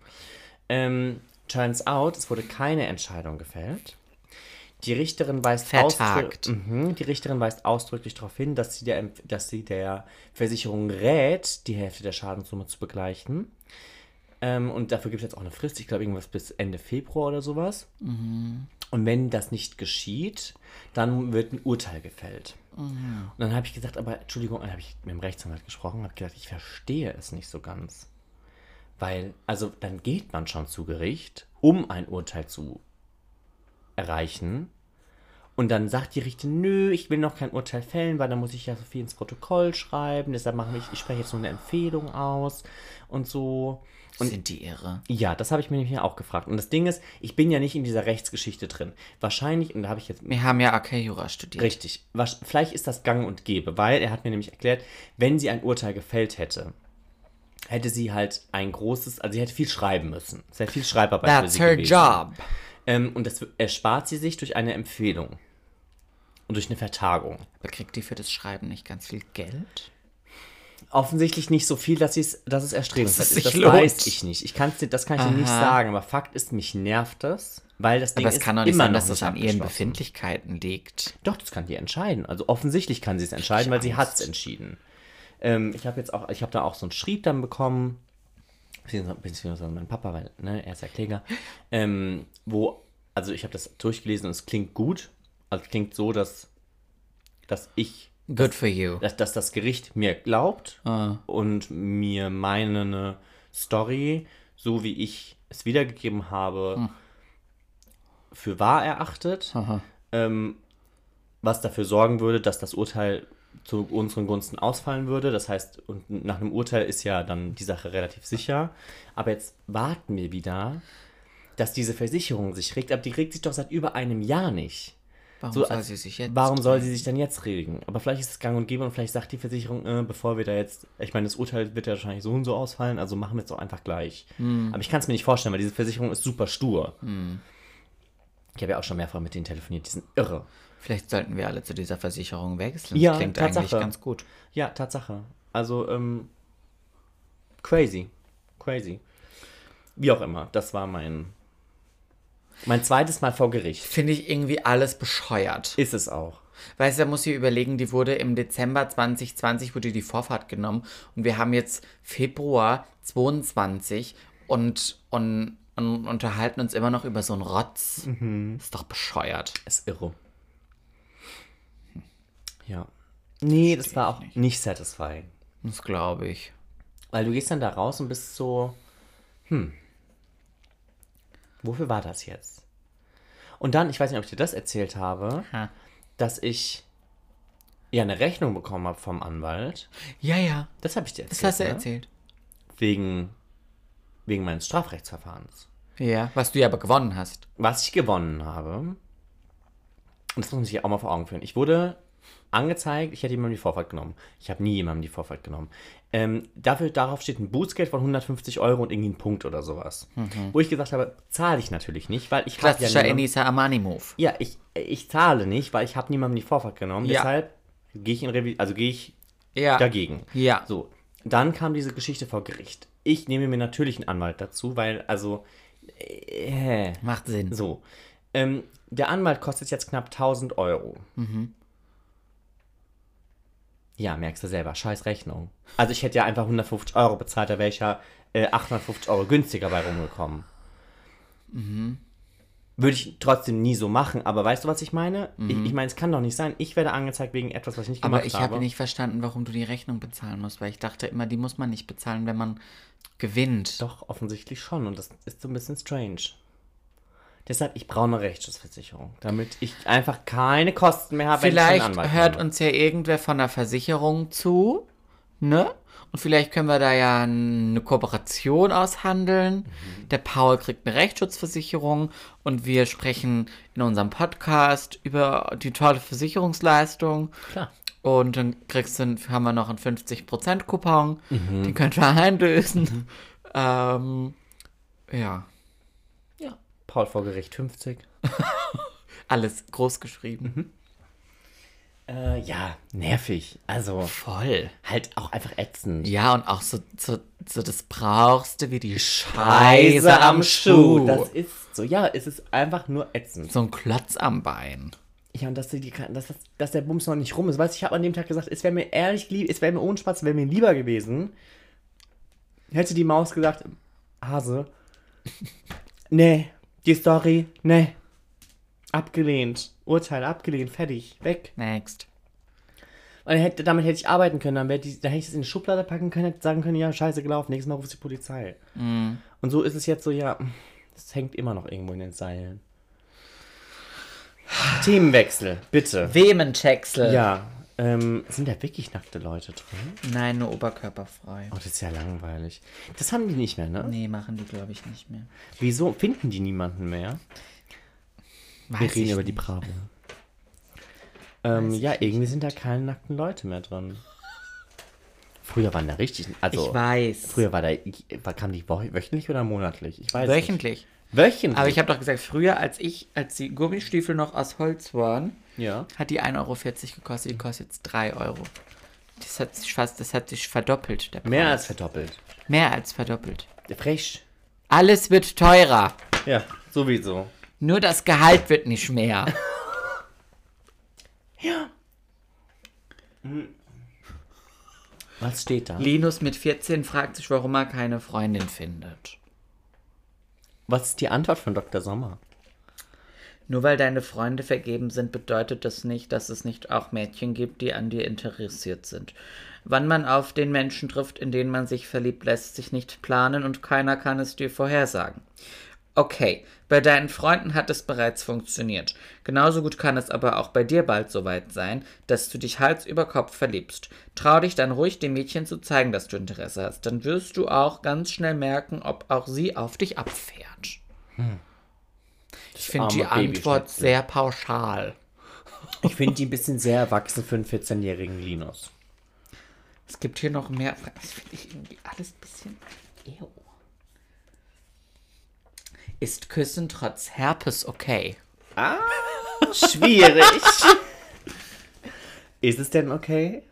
S3: Ähm, turns out, es wurde keine Entscheidung gefällt. Die Richterin weist,
S2: Vertagt.
S3: mhm, die Richterin weist ausdrücklich darauf hin, dass sie, der, dass sie der Versicherung rät, die Hälfte der Schadenssumme zu begleichen. Ähm, und dafür gibt es jetzt auch eine Frist, ich glaube irgendwas bis Ende Februar oder sowas. Und wenn das nicht geschieht, dann wird ein Urteil gefällt. Und dann habe ich gesagt, aber Entschuldigung, dann habe ich mit dem Rechtsanwalt gesprochen und habe gesagt, ich verstehe es nicht so ganz. Weil, also dann geht man schon zu Gericht, um ein Urteil zu erreichen. Und dann sagt die Richterin, nö, ich will noch kein Urteil fällen, weil dann muss ich ja so viel ins Protokoll schreiben. Deshalb mache ich, ich spreche jetzt nur eine Empfehlung aus und so. Und
S2: Sind die irre?
S3: ja, das habe ich mir nämlich auch gefragt. Und das Ding ist, ich bin ja nicht in dieser Rechtsgeschichte drin. Wahrscheinlich, und da habe ich jetzt
S2: Wir haben ja AK Jura studiert.
S3: Richtig. Wasch- Vielleicht ist das gang und gäbe, weil er hat mir nämlich erklärt, wenn sie ein Urteil gefällt hätte, hätte sie halt ein großes, also sie hätte viel schreiben müssen. Es wäre viel Schreibarbeit für
S2: That's
S3: sie
S2: her
S3: gewesen.
S2: job.
S3: Ähm, und das erspart sie sich durch eine Empfehlung. Und durch eine Vertagung.
S2: Aber kriegt die für das Schreiben nicht ganz viel Geld?
S3: Offensichtlich nicht so viel, dass, sie's, dass es erstrebenswert
S2: es
S3: ist. Das
S2: lohnt.
S3: weiß ich nicht. Ich kann's das kann ich dir nicht
S2: Aha.
S3: sagen, aber Fakt ist, mich nervt das, weil das Ding
S2: Aber es
S3: ist
S2: kann doch nicht
S3: immer
S2: sein, dass das
S3: nicht
S2: an ihren. Befindlichkeiten liegt.
S3: Doch, das kann die entscheiden. Also offensichtlich kann sie es entscheiden, weil sie hat es entschieden. Ähm, ich habe jetzt auch, ich habe da auch so ein Schrieb dann bekommen, beziehungsweise mein Papa, weil ne, er ist ja Kläger, ähm, wo, also ich habe das durchgelesen und es klingt gut. Also es klingt so, dass, dass ich,
S2: Good for you.
S3: dass, dass das Gericht mir glaubt
S2: Ah.
S3: und mir meine Story, so wie ich es wiedergegeben habe,
S2: Hm.
S3: für wahr erachtet ähm, was dafür sorgen würde, dass das Urteil zu unseren Gunsten ausfallen würde. Das heißt, und nach einem Urteil ist ja dann die Sache relativ sicher. Aber jetzt warten wir wieder, dass diese Versicherung sich regt. Aber die regt sich doch seit über einem Jahr nicht.
S2: Warum
S3: So,
S2: soll sie sich jetzt?
S3: Warum soll sie sich dann jetzt regen? Aber vielleicht ist es gang und gäbe und vielleicht sagt die Versicherung, äh, bevor wir da jetzt, ich meine, das Urteil wird ja wahrscheinlich so und so ausfallen, also machen wir es doch einfach gleich.
S2: Hm.
S3: Aber ich kann es mir nicht vorstellen, weil diese Versicherung ist super stur. Ich habe ja auch schon mehrfach mit denen telefoniert, die sind irre.
S2: Vielleicht sollten wir alle zu dieser Versicherung wechseln.
S3: Ja,
S2: das klingt
S3: Tatsache.
S2: eigentlich ganz gut.
S3: Ja, Tatsache. Also, ähm, crazy. Crazy. Wie auch immer, das war mein Mein zweites Mal vor Gericht.
S2: Finde ich irgendwie alles bescheuert.
S3: Ist es auch.
S2: Weißt du, da muss ich überlegen, die wurde im Dezember 2020 wurde die Vorfahrt genommen und wir haben jetzt Februar 22 und, und, und unterhalten uns immer noch über so einen Rotz. Ist doch bescheuert.
S3: Ist irre. Ja. Nee, das war auch nicht satisfying.
S2: Das glaube ich.
S3: Weil du gehst dann da raus und bist so, hm, wofür war das jetzt? Und dann, ich weiß nicht, ob ich dir das erzählt habe,
S2: Ha.
S3: dass ich ja eine Rechnung bekommen habe vom Anwalt.
S2: Ja, ja.
S3: Das habe ich dir erzählt.
S2: Das hast du
S3: ne?
S2: erzählt.
S3: Wegen, wegen meines Strafrechtsverfahrens.
S2: Ja. Was du ja aber gewonnen hast.
S3: Was ich gewonnen habe, und das muss man sich auch mal vor Augen führen. Ich wurde angezeigt, ich hätte jemandem die Vorfahrt genommen. Ich habe nie jemandem die Vorfahrt genommen. Ähm, dafür, darauf steht ein Bußgeld von 150 Euro und irgendwie ein Punkt oder sowas. Wo ich gesagt habe, zahle ich natürlich nicht, weil ich habe ja
S2: Klassischer
S3: niemanden-
S2: Enisa Armani-Move.
S3: Ja, ich, ich zahle nicht, weil ich habe niemandem die Vorfahrt genommen.
S2: Ja.
S3: Deshalb gehe ich in Revi also gehe ich
S2: Ja.
S3: dagegen.
S2: Ja.
S3: So, dann kam diese Geschichte vor Gericht. Ich nehme mir natürlich einen Anwalt dazu, weil, also, äh,
S2: Macht Sinn.
S3: so. Ähm, der Anwalt kostet jetzt knapp 1000 Euro. Ja, merkst du selber, scheiß Rechnung. Also ich hätte ja einfach 150 Euro bezahlt, da wäre ich ja äh, 850 Euro günstiger bei rumgekommen. Würde ich trotzdem nie so machen, aber weißt du, was ich meine? Ich, ich meine, es kann doch nicht sein, ich werde angezeigt wegen etwas, was ich nicht gemacht
S2: Aber ich
S3: habe.
S2: habe nicht verstanden, warum du die Rechnung bezahlen musst, weil ich dachte immer, die muss man nicht bezahlen, wenn man gewinnt.
S3: Doch, offensichtlich schon und das ist so ein bisschen strange. Deshalb, ich brauche eine Rechtsschutzversicherung, damit ich einfach keine Kosten mehr habe, wenn ich
S2: Vielleicht
S3: einen Anwalt
S2: hört uns ja irgendwer von der Versicherung zu, ne? Und vielleicht können wir da ja eine Kooperation aushandeln.
S3: Mhm.
S2: Der Paul kriegt eine Rechtsschutzversicherung und wir sprechen in unserem Podcast über die tolle Versicherungsleistung.
S3: Klar.
S2: Und dann kriegst du, haben wir noch einen 50% Coupon.
S3: Mhm.
S2: Den könnt ihr einlösen. Ähm, ja,
S3: Ja. Paul vor Gericht 50.
S2: alles groß geschrieben.
S3: Mhm. Äh, ja, nervig. Also,
S2: Voll.
S3: halt auch einfach ätzend.
S2: Ja, und auch so, so, so das brauchst du wie die Scheiße am Schuh.
S3: Das ist so, ja, es ist einfach nur ätzend.
S2: so ein Klotz am Bein.
S3: Ja, und dass, die, dass, dass der Bums noch nicht rum ist. Weißt du, ich habe an dem Tag gesagt, es wäre mir ehrlich lieb, es wäre mir ohne Spaß, wäre mir lieber gewesen, hätte die Maus gesagt, Hase, nee, die Story, nee, abgelehnt, Urteil abgelehnt, fertig, weg.
S2: Next.
S3: Und hätte, damit hätte ich arbeiten können, dann, die, dann hätte ich es in die Schublade packen können, hätte sagen können, ja, scheiße gelaufen, nächstes Mal ruft die Polizei. Und so ist es jetzt so, ja, es hängt immer noch irgendwo in den Seilen. Themenwechsel, bitte.
S2: Wemenchecksel.
S3: Ja, ähm, sind da wirklich nackte Leute drin?
S2: Nein, nur oberkörperfrei.
S3: Oh, das ist ja langweilig. Das haben die nicht mehr, ne?
S2: Nee, machen die, glaube ich, nicht mehr.
S3: Wieso finden die niemanden mehr?
S2: Weiß
S3: Wir reden über die
S2: nicht.
S3: Bravo. Ähm, ja, irgendwie sind da keine nackten Leute mehr drin. Früher waren da richtig, also
S2: Ich weiß.
S3: früher war da, kam die wöchentlich oder monatlich? Ich weiß
S2: Wöchentlich.
S3: nicht. Wöchentlich.
S2: Aber ich habe doch gesagt, früher, als ich, als die Gummistiefel noch aus Holz waren,
S3: ja.
S2: hat die 1,40 Euro gekostet, die kostet jetzt 3 Euro. Das hat sich fast, das hat sich verdoppelt, der Preis.
S3: Mehr als verdoppelt.
S2: Mehr als verdoppelt.
S3: Frech.
S2: Alles wird teurer.
S3: Ja, sowieso.
S2: Nur das Gehalt wird nicht mehr.
S3: Was steht da?
S2: Linus mit 14 fragt sich, warum er keine Freundin findet.
S3: Was ist die Antwort von Dr. Sommer?
S2: Nur weil deine Freunde vergeben sind, bedeutet das nicht, dass es nicht auch Mädchen gibt, die an dir interessiert sind. Wann man auf den Menschen trifft, in den man sich verliebt, lässt sich nicht planen und keiner kann es dir vorhersagen. Okay, bei deinen Freunden hat es bereits funktioniert. Genauso gut kann es aber auch bei dir bald soweit sein, dass du dich Hals über Kopf verliebst. Trau dich dann ruhig, dem Mädchen zu zeigen, dass du Interesse hast. Dann wirst du auch ganz schnell merken, ob auch sie auf dich abfährt. Ich finde die
S3: arme
S2: Antwort sehr pauschal.
S3: Ich finde die ein bisschen sehr erwachsen für einen 14-jährigen Linus.
S2: Es gibt hier noch mehr. Das finde ich irgendwie alles ein bisschen. Ew. Ist Küssen trotz Herpes okay?
S3: Schwierig. ist es denn okay?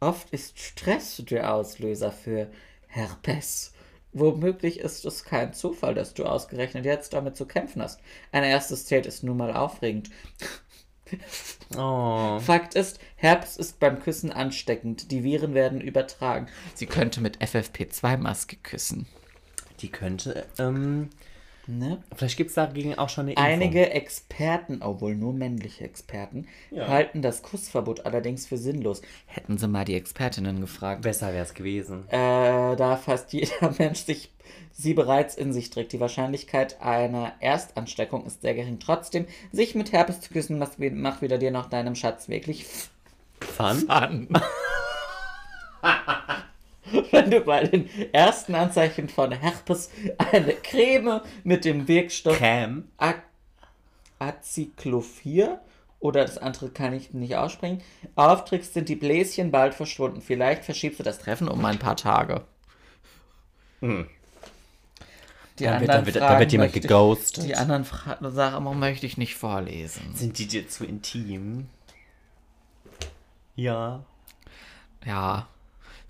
S2: Oft ist Stress der Auslöser für Herpes. Womöglich ist es kein Zufall, dass du ausgerechnet jetzt damit zu kämpfen hast. Ein erstes Date ist nun mal aufregend.
S3: Oh.
S2: Fakt ist, Herpes ist beim Küssen ansteckend. Die Viren werden übertragen. Sie könnte mit FFP2-Maske küssen.
S3: Die könnte, ähm,
S2: Ne?
S3: vielleicht gibt es dagegen auch schon eine Impfung.
S2: Einige Experten, obwohl nur männliche Experten,
S3: Ja.
S2: halten das Kussverbot allerdings für sinnlos. Hätten sie mal die Expertinnen gefragt.
S3: Besser wäre es gewesen.
S2: Äh, da fast jeder Mensch sich sie bereits in sich trägt. Die Wahrscheinlichkeit einer Erstansteckung ist sehr gering. Trotzdem, sich mit Herpes zu küssen, macht, weder dir noch deinem Schatz wirklich
S3: Fun?
S2: an. Wenn du bei den ersten Anzeichen von Herpes eine Creme mit dem Wirkstoff
S3: Creme.
S2: Ac Acyclovir oder das andere kann ich nicht aussprechen, aufträgst, sind die Bläschen bald verschwunden. Vielleicht verschiebst du das Treffen um ein paar Tage. Die
S3: Hm. Dann wird,
S2: anderen
S3: dann wird, dann
S2: Fragen
S3: wird jemand geghostet.
S2: Die anderen Fra Sachen möchte ich nicht vorlesen.
S3: Sind die dir zu intim? Ja.
S2: Ja,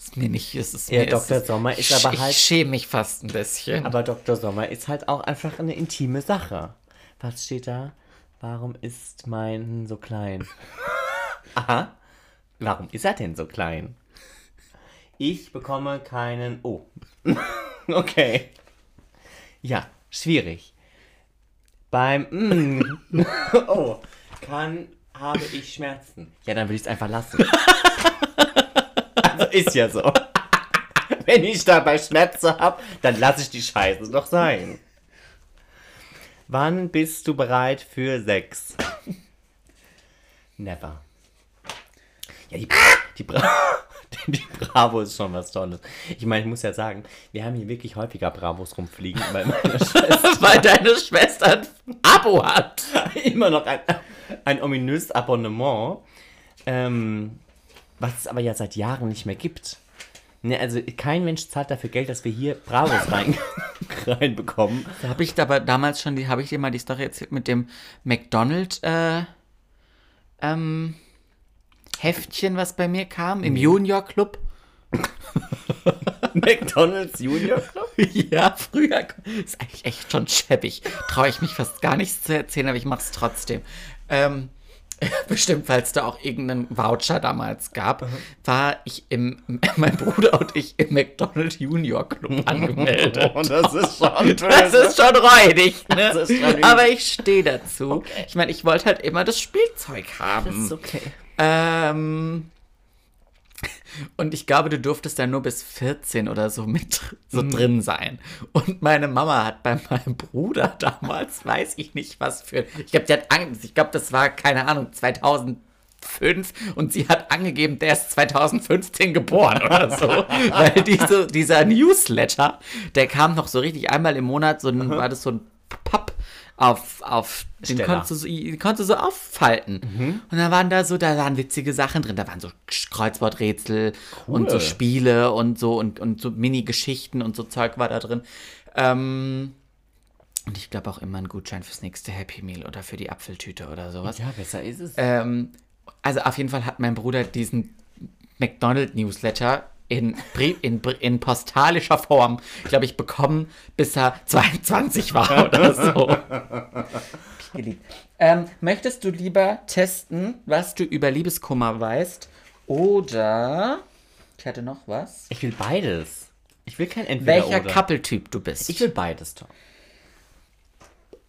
S2: ist mir nicht, es ist
S3: Ja,
S2: mir,
S3: Dr.
S2: es ist,
S3: Sommer ist
S2: ich,
S3: aber halt-
S2: Ich schäme mich fast ein bisschen.
S3: Aber Dr. Sommer ist halt auch einfach eine intime Sache. Was steht da? Warum ist mein so klein? Aha. Warum ist er denn so klein? Ich bekomme keinen. Oh. okay. Ja, schwierig. Beim. Mm. oh. Kann. Habe ich Schmerzen? Ja, dann will ich es einfach lassen. Ist ja so. Wenn ich dabei Schmerzen habe, dann lasse ich die Scheiße doch sein. Wann bist du bereit für Sex? Never. Ja, die, die, Bra die Bravo ist schon was Tolles. Ich meine, ich muss ja sagen, wir haben hier wirklich häufiger Bravos rumfliegen, weil meine Schwester
S2: Weil deine Schwester ein Abo hat.
S3: immer noch ein, ein ominöses Abonnement, ähm, was es aber ja seit Jahren nicht mehr gibt. Ne, also kein Mensch zahlt dafür Geld, dass wir hier Bravos rein, reinbekommen.
S2: Da habe ich aber damals schon, die habe ich dir mal die Story erzählt mit dem McDonald äh, ähm, Heftchen, was bei mir kam im Junior Club.
S3: McDonalds Junior Club?
S2: ja, früher ist eigentlich echt schon schäbig. Traue ich mich fast gar nichts zu erzählen, aber ich mache es trotzdem. Ähm, bestimmt, weil es da auch irgendeinen Voucher damals gab, war ich im, mein Bruder und ich im McDonald Junior Club angemeldet.
S3: Oh, das ist schon
S2: Das ist schon räudig, ne?
S3: Das ist schon
S2: Aber ich stehe dazu. Ich meine, ich wollte halt immer das Spielzeug haben.
S3: okay.
S2: Ähm, und ich glaube, du durftest da nur bis 14 oder so mit so drin sein. Und meine Mama hat bei meinem Bruder damals, weiß ich nicht was für. Ich glaube, die hat Angst. Ich glaube, das war, keine Ahnung, 2005 und sie hat angegeben, der ist 2015 geboren oder so. Weil diese, dieser Newsletter, der kam noch so richtig einmal im Monat, so ein, war das so ein Papp auf, auf den
S3: Steller.
S2: konntest du so, den konntest du so auffalten. Und da waren da so, da waren witzige Sachen drin. Da waren so Kreuzworträtsel und so
S3: Cool.
S2: Spiele und so und, und so Mini-Geschichten und so Zeug war da drin. Ähm, und ich glaube auch immer ein Gutschein fürs nächste Happy Meal oder für die Apfeltüte oder sowas.
S3: Ja, besser ist es.
S2: Ähm, also auf jeden Fall hat mein Bruder diesen McDonald-Newsletter in, Brie- in, in postalischer Form, glaube ich, bekommen, bis er 22 war oder so. Ich geliebt. Ähm, möchtest du lieber testen, was du über Liebeskummer weißt? Oder. Ich hatte noch was.
S3: ich will beides. Ich will kein Entweder
S2: Welcher. Couple-Typ du bist?
S3: Ich will beides, Tom.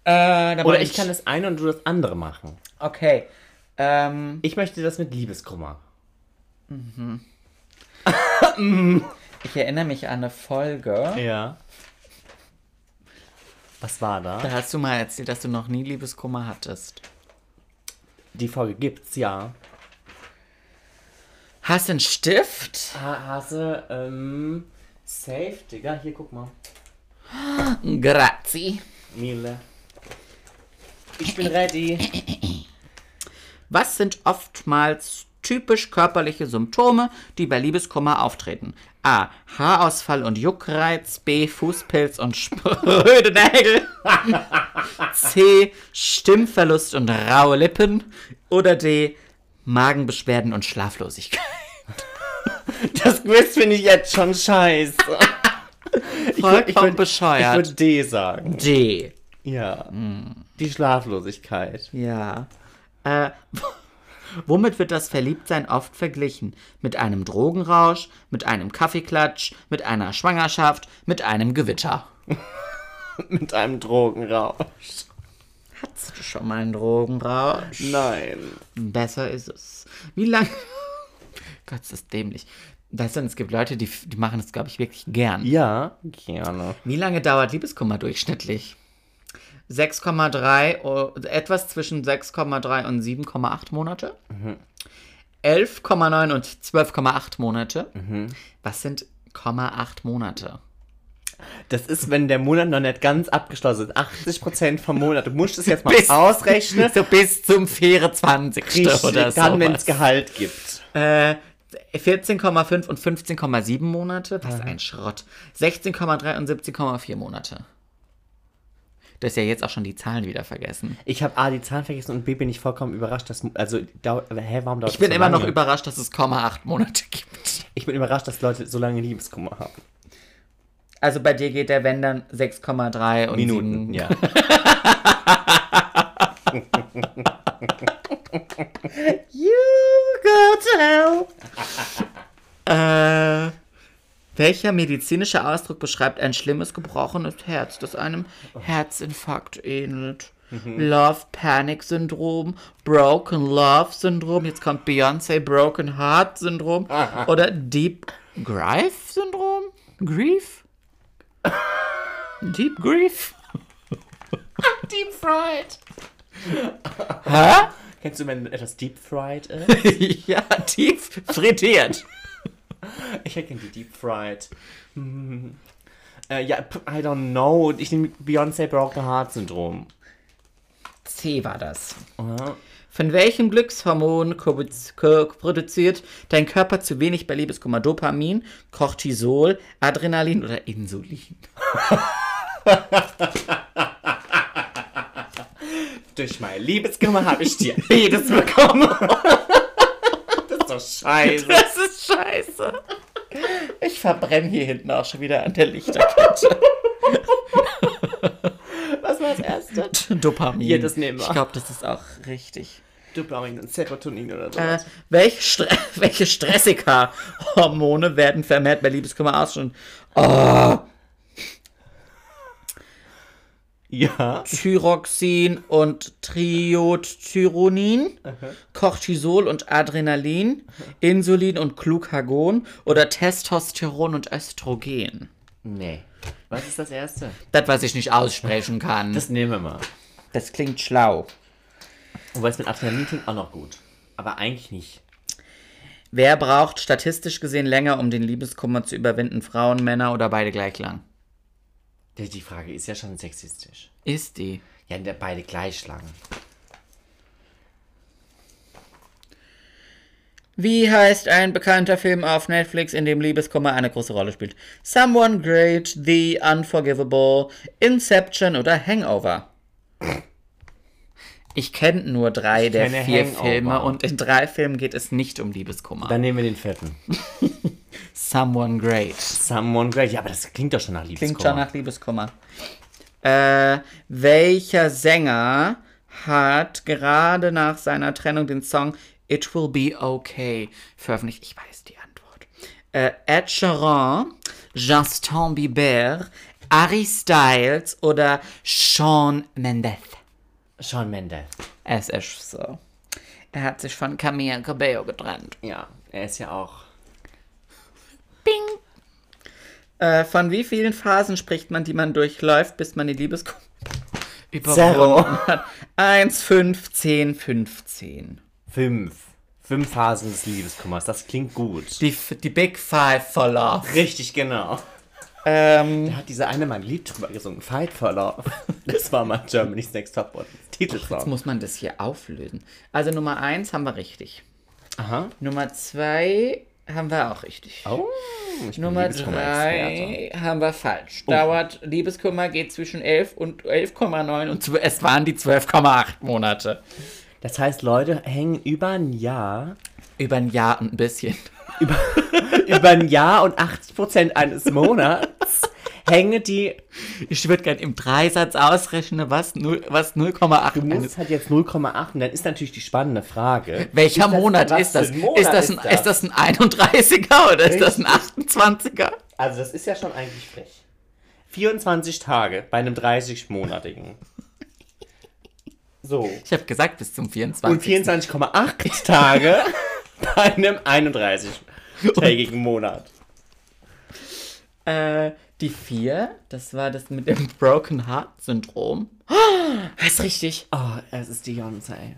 S2: äh,
S3: Oder
S2: mach
S3: ich kann das eine und du das andere machen.
S2: Okay. Ähm,
S3: Ich möchte das mit Liebeskummer.
S2: Ich erinnere mich an eine Folge.
S3: Ja. Was war da?
S2: Da hast du mal erzählt, dass du noch nie Liebeskummer hattest.
S3: Die Folge gibt's, ja.
S2: Hast du einen Stift?
S3: Ha Hase, ähm, safe, Digga. Hier, guck mal.
S2: Grazie.
S3: Miele. Ich bin ready.
S2: Was sind oftmals typisch körperliche Symptome, die bei Liebeskummer auftreten? A. Haarausfall und Juckreiz. B. Fußpilz und spröde Nägel. C. Stimmverlust und raue Lippen. Oder D. Magenbeschwerden und Schlaflosigkeit.
S3: Das Quiz finde ich jetzt schon scheiße. Ich
S2: Vollkommen
S3: würd- ich würd-
S2: bescheuert.
S3: Ich würde D sagen.
S2: D.
S3: Ja. Die Schlaflosigkeit.
S2: Ja. Äh, womit wird das Verliebtsein oft verglichen? Mit einem Drogenrausch, mit einem Kaffeeklatsch, mit einer Schwangerschaft, mit einem Gewitter.
S3: Mit einem Drogenrausch.
S2: Hattest du schon mal einen Drogenrausch?
S3: Nein.
S2: Besser ist es. Wie lange. Gott, ist das dämlich. Weißt du, es gibt Leute, die, die machen das, glaube ich, wirklich gern.
S3: Ja, gerne.
S2: Wie lange dauert Liebeskummer durchschnittlich? 6,3, o- etwas zwischen 6,3 und 7,8 Monate. 11,9 und 12,8 Monate. Was sind 0,8 Monate?
S3: Das ist, wenn der Monat noch nicht ganz abgeschlossen ist. 80% vom Monat. Du musst es jetzt mal
S2: Bis-
S3: ausrechnen.
S2: So bis zum 24.
S3: Richtig,
S2: oder so.
S3: dann, wenn es Gehalt gibt.
S2: Äh, 14,5 und 15,7 Monate. Was ein Schrott. 16,3 und 17,4 Monate. Du hast ja jetzt auch schon die Zahlen wieder vergessen.
S3: Ich habe A, die Zahlen vergessen und B, bin ich vollkommen überrascht, dass, also, dau hä, warum dauert
S2: Ich bin
S3: so
S2: immer noch
S3: lange?
S2: überrascht, dass es 0,8 Monate gibt.
S3: Ich bin überrascht, dass Leute so lange Liebeskummer haben.
S2: Also bei dir geht der Wenn dann 6,3 und
S3: Minuten,
S2: 7.
S3: ja.
S2: You go to hell. äh, welcher medizinische Ausdruck beschreibt ein schlimmes, gebrochenes Herz, das einem Herzinfarkt ähnelt? Love Panic Syndrom, Broken Love Syndrom, jetzt kommt Beyoncé Broken Heart Syndrom oder Deep Grief Syndrom? Grief? Deep Grief?
S3: Deep Fried.
S2: Hä?
S3: Kennst du, wenn etwas Deep Fried ist?
S2: ja, tief frittiert.
S3: Ich kenne die Deep Fried. Hm. Äh, ja, I don't know. Ich nehme Beyoncé Broken Heart Syndrom.
S2: C war das.
S3: Aha.
S2: Von welchem Glückshormon produziert dein Körper zu wenig bei Liebeskummer? Dopamin, Cortisol, Adrenalin oder Insulin?
S3: Durch mein Liebeskummer habe ich dir jedes bekommen. das scheiße.
S2: Das ist scheiße. Ich verbrenne hier hinten auch schon wieder an der Lichterkette.
S3: Was war das erste?
S2: Dopamin.
S3: Ja, das nehmen wir.
S2: Ich glaube, das ist auch richtig.
S3: Dopamin und Serotonin oder so.
S2: Äh, welche, Stre welche Stressica-Hormone werden vermehrt bei Liebeskummer ausgeschüttet? Oh,
S3: ja.
S2: Thyroxin und Triodtyronin, Cortisol und Adrenalin, Insulin und Glucagon oder Testosteron und Östrogen.
S3: Nee. Was ist das erste?
S2: Das, was ich nicht aussprechen kann.
S3: Das
S2: Das,
S3: nehmen wir mal.
S2: klingt schlau.
S3: Wobei es mit Adrenalin klingt auch noch gut. Aber eigentlich nicht.
S2: Wer braucht statistisch gesehen länger, um den Liebeskummer zu überwinden? Frauen, Männer oder beide gleich lang?
S3: Die, die Frage ist ja schon sexistisch.
S2: Ist die.
S3: Ja, der beide gleich lang.
S2: Wie heißt ein bekannter Film auf Netflix, in dem Liebeskummer eine große Rolle spielt? Someone Great, The Unforgivable, Inception oder Hangover? Ich kenne nur drei der
S3: kenne
S2: vier
S3: Hangover.
S2: Filme und in drei Filmen geht es nicht um Liebeskummer.
S3: Dann nehmen wir den vierten.
S2: Someone Great.
S3: Someone Great. Ja, aber das klingt doch schon nach Liebeskummer.
S2: Klingt schon nach Liebeskummer. Äh, welcher Sänger hat gerade nach seiner Trennung den Song It Will Be Okay veröffentlicht? Ich weiß die Antwort. Äh, Ed Sheeran, Justin Bieber, Harry Styles oder Shawn Mendes?
S3: Shawn Mendes.
S2: Es ist so. Er hat sich von Camille Cabello getrennt.
S3: Ja, er ist ja auch.
S2: Bing. Äh, von wie vielen Phasen spricht man, die man durchläuft, bis man die Liebeskummer
S3: Zero.
S2: überwunden hat? 1, 5, 10, 15.
S3: Fünf. Fünf Phasen des Liebeskummers. Das klingt gut.
S2: Die, die Big Five for Love.
S3: Richtig, genau.
S2: Ähm,
S3: Da hat dieser eine mal ein Lied drüber gesungen. Fight for Love. Das war mal Germany's Next Top Model.
S2: jetzt
S3: Titelsong.
S2: muss man das hier auflösen. Also Nummer 1 haben wir richtig.
S3: Aha.
S2: Nummer 2 haben wir auch richtig.
S3: Oh,
S2: Nummer. 3 haben wir falsch. Dauert Liebeskummer geht zwischen 11 und 11,9 und es waren die 12,8 Monate.
S3: Das heißt, Leute hängen über ein Jahr,
S2: Über ein Jahr und ein bisschen.
S3: über ein Jahr und 80% eines Monats hänge die.
S2: Ich würde gerne im Dreisatz ausrechnen, was, null- was 0,8
S3: Du musst halt jetzt 0,8 und dann ist natürlich die spannende Frage.
S2: Welcher
S3: Ist das-
S2: Monat
S3: was
S2: ist das?
S3: Monat
S2: ist, das ein, ist das ein 31er oder ist das ein 28er?
S3: Also das ist ja schon eigentlich frech. 24 Tage bei einem 30-monatigen. So.
S2: Ich habe gesagt bis zum 24.
S3: Und 24,8 Tage bei einem 31-tägigen Monat.
S2: Äh, die 4, das war das mit dem Broken Heart Syndrom. Das ist richtig.
S3: Oh, es ist die.
S2: Tr-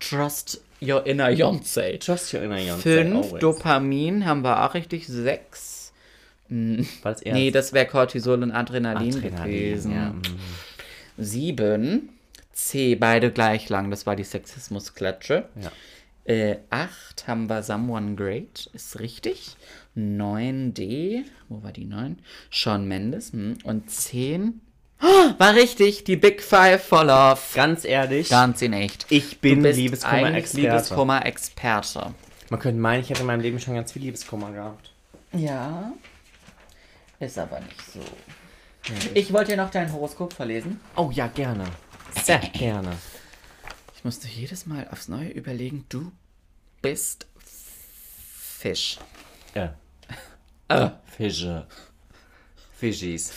S2: Trust your inner Beyoncé.
S3: Trust your inner Beyoncé.
S2: 5,
S3: always.
S2: Dopamin haben wir auch richtig. 6.
S3: War das
S2: Nee, das wäre Cortisol und Adrenalin,
S3: Adrenalin,
S2: gewesen.
S3: ja, mm.
S2: 7. C, beide gleich lang. Das war die Sexismusklatsche.
S3: Ja.
S2: Äh, 8 haben wir Someone Great, ist richtig. 9D, wo war die 9? Sean Mendes. Hm. Und 10 oh, war richtig, die Big Five for Love.
S3: Ganz ehrlich,
S2: Ganz in echt.
S3: ich bin Liebeskummer-Experte.
S2: Liebeskummer-Experte.
S3: Man könnte meinen, ich hätte in meinem Leben schon ganz viel Liebeskummer gehabt.
S2: Ja, ist aber nicht so. Ich wollte dir noch dein Horoskop verlesen.
S3: Oh ja, gerne. Sehr gerne.
S2: Ich musste jedes Mal aufs Neue überlegen, du bist Fisch.
S3: Ja.
S2: Äh.
S3: Fische. Fischis.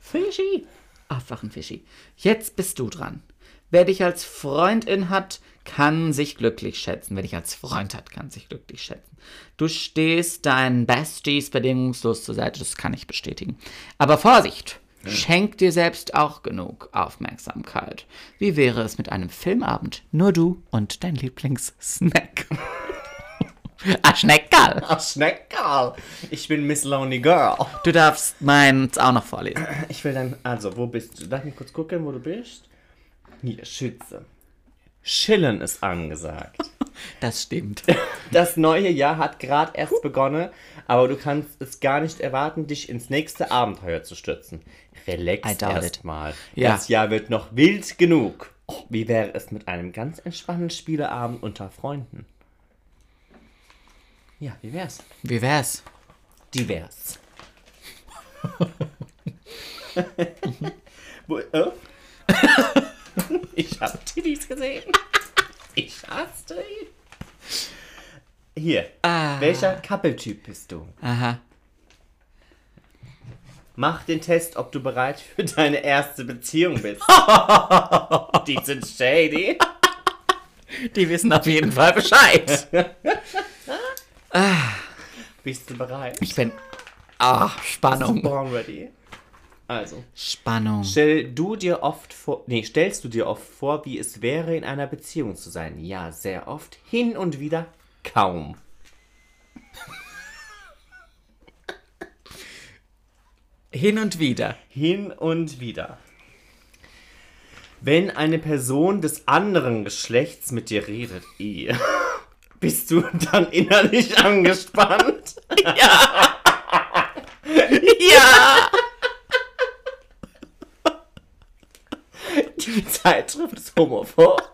S2: Fischi. Aufwachen, Fischi. Jetzt bist du dran. Wer dich als Freundin hat, kann sich glücklich schätzen. Wer dich als Freund hat, kann sich glücklich schätzen. Du stehst deinen Besties bedingungslos zur Seite, das kann ich bestätigen. Aber Vorsicht! Schenk dir selbst auch genug Aufmerksamkeit. Wie wäre es mit einem Filmabend? Nur du und dein Lieblingssnack. Ah, Schneckerl.
S3: Ach, Schneckerl. Ich bin Miss Lonely Girl.
S2: Du darfst meins auch noch vorlesen.
S3: Ich will dann, also, wo bist du? Lass mich kurz gucken, wo du bist. Hier, Schütze. Chillen ist angesagt.
S2: Das stimmt.
S3: Das neue Jahr hat gerade erst begonnen, aber du kannst es gar nicht erwarten, dich ins nächste Abenteuer zu stürzen. Relax erstmal.
S2: Ja.
S3: Das Jahr wird noch wild genug. Wie wäre es mit einem ganz entspannten Spieleabend unter Freunden? Ja, wie wär's?
S2: Wie wär's?
S3: Divers. Wo, äh? ich habe Titties gesehen. Ich hasse ihn. Hier. Welcher Couple-Typ bist du?
S2: Aha.
S3: Mach den Test, ob du bereit für deine erste Beziehung bist. Die sind shady.
S2: Die wissen auf jeden Fall Bescheid.
S3: Bist du bereit?
S2: Ich bin. Ah, Spannung.
S3: Born ready. Also,
S2: Spannung.
S3: stell du dir oft vor, nee, stellst du dir oft vor, wie es wäre, in einer Beziehung zu sein? Ja, sehr oft. Hin und wieder kaum.
S2: Hin und wieder.
S3: Hin und wieder. Wenn eine Person des anderen Geschlechts mit dir redet, eh, bist du dann innerlich angespannt?
S2: Ja!
S3: Die Zeitschrift ist homophob.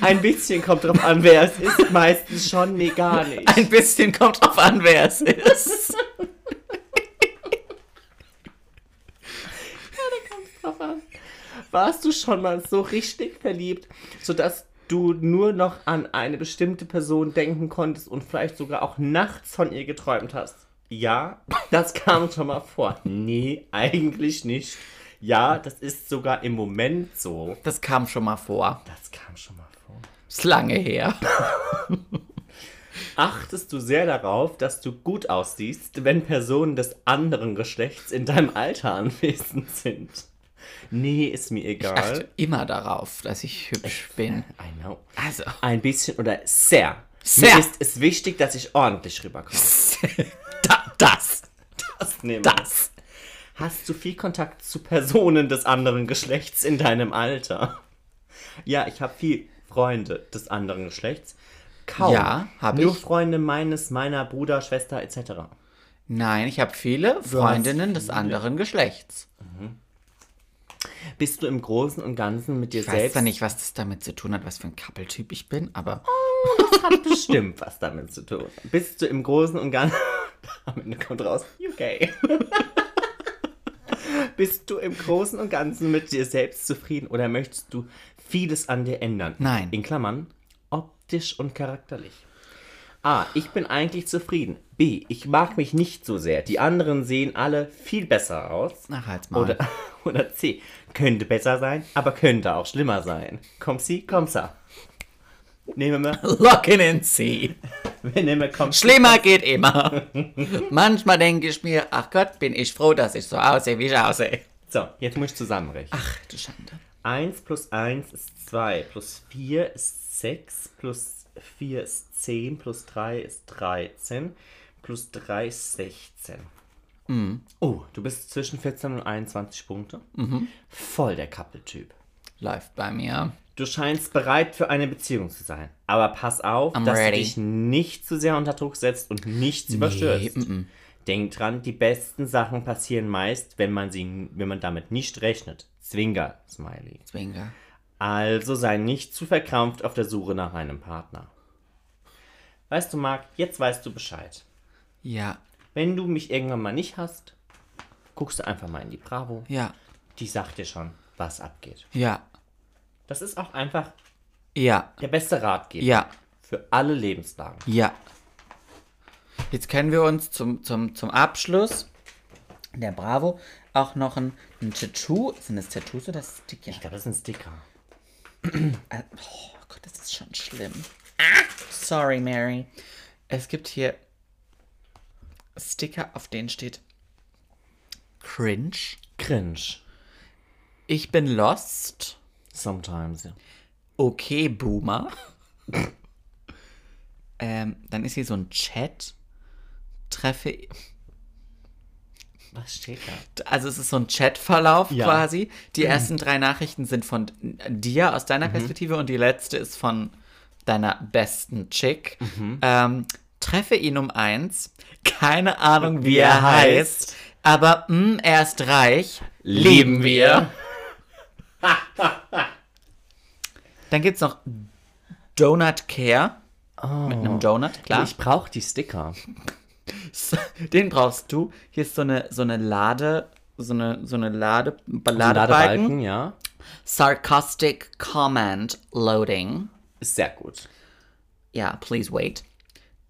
S3: Ein bisschen kommt drauf an, wer es ist, meistens schon, nee, gar nicht.
S2: Ein bisschen kommt drauf an, wer es ist.
S3: drauf an. Warst du schon mal so richtig verliebt, sodass du nur noch an eine bestimmte Person denken konntest und vielleicht sogar auch nachts von ihr geträumt hast? Ja, das kam schon mal vor. Nee, eigentlich nicht. Ja, das ist sogar im Moment so.
S2: Das kam schon mal vor.
S3: Das kam schon mal vor.
S2: Ist lange her.
S3: Achtest du sehr darauf, dass du gut aussiehst, wenn Personen des anderen Geschlechts in deinem Alter anwesend sind? Nee, ist mir egal.
S2: Achte immer darauf, dass ich hübsch bin.
S3: I know.
S2: Also.
S3: Ein bisschen oder sehr.
S2: Sehr.
S3: Mir ist es wichtig, dass ich ordentlich rüberkomme.
S2: Da, das.
S3: Das nehmen
S2: Das.
S3: Hast du viel Kontakt zu Personen des anderen Geschlechts in deinem Alter? Ja, ich habe viel Freunde des anderen Geschlechts. Kaum.
S2: Ja, hab
S3: Nur
S2: ich.
S3: Freunde meines, meiner Bruder, Schwester etc.
S2: Nein, ich habe viele Freundinnen des anderen Geschlechts.
S3: Bist du im Großen und Ganzen mit dir
S2: Ich weiß
S3: selbst
S2: zwar nicht, was das damit zu tun hat, was für ein Couple-Typ ich bin, aber
S3: hat bestimmt was damit zu tun. Bist du im Großen und Ganzen Am Ende kommt raus, UK. Bist du im Großen und Ganzen mit dir selbst zufrieden oder möchtest du vieles an dir ändern?
S2: Nein.
S3: In Klammern, optisch und charakterlich. A. Ich bin eigentlich zufrieden. B. Ich mag mich nicht so sehr. Die anderen sehen alle viel besser aus.
S2: Ach, halt's mal.
S3: Oder, oder C. Könnte besser sein, aber könnte auch schlimmer sein. Komm sie, komm sa. Nehmen wir.
S2: Locken in C.
S3: Wir nehmen komm.
S2: Schlimmer geht immer. Manchmal denke ich mir, ach Gott, bin ich froh, dass ich so aussehe, wie ich aussehe.
S3: So, jetzt muss ich zusammenrechnen.
S2: Ach, du Schande.
S3: 1 plus 1 ist 2, plus 4 ist 6, plus 4 ist 10, plus 3 ist 13, plus 3 ist 16. Oh, du bist zwischen 14 und 21 Punkte. Voll der Couple-Typ.
S2: Läuft bei mir.
S3: Du scheinst bereit für eine Beziehung zu sein. Aber pass auf,
S2: I'm
S3: dass
S2: ready.
S3: du dich nicht zu sehr unter Druck setzt und nichts überstürzt. Denk dran, die besten Sachen passieren meist, wenn man, sie, wenn man damit nicht rechnet. Zwinker, Smiley.
S2: Zwinger.
S3: Also sei nicht zu verkrampft auf der Suche nach einem Partner. Weißt du, Marc, jetzt weißt du Bescheid.
S2: Ja,
S3: Wenn du mich irgendwann mal nicht hast, guckst du einfach mal in die Bravo.
S2: ja,
S3: Die sagt dir schon, was abgeht.
S2: ja,
S3: Das ist auch einfach
S2: ja,
S3: der beste Ratgeber
S2: ja,
S3: für alle Lebenslagen.
S2: ja. Jetzt können wir uns zum, zum, zum Abschluss der Bravo auch noch ein, ein Tattoo. Sind das Tattoos oder Sticker?
S3: Ich glaube, das ist ein Sticker.
S2: Äh, Oh Gott, das ist schon schlimm. Sorry, Mary. Es gibt hier Sticker, auf denen steht Cringe.
S3: Cringe.
S2: Ich bin lost.
S3: Sometimes. ja.
S2: Okay, Boomer. ähm, dann ist hier so ein Chat. Treffe.
S3: Was steht da?
S2: Also es ist so ein Chatverlauf
S3: Ja.
S2: quasi. Die ersten drei Nachrichten sind von dir aus
S3: Mhm.
S2: deiner Perspektive und die letzte ist von deiner besten Chick.
S3: Mhm.
S2: Ähm, treffe ihn um eins. Keine Ahnung, wie er heißt. Aber mh, er ist reich. Lieben wir. Dann gibt es noch Donut Care. Mit einem Donut, klar.
S3: Ich brauche die Sticker.
S2: Den brauchst du. Hier ist so eine, so eine Lade, so eine, so eine Lade, Ladebalken.
S3: Ladebalken, ja.
S2: Sarcastic Comment Loading.
S3: Ist sehr gut.
S2: Ja, please wait.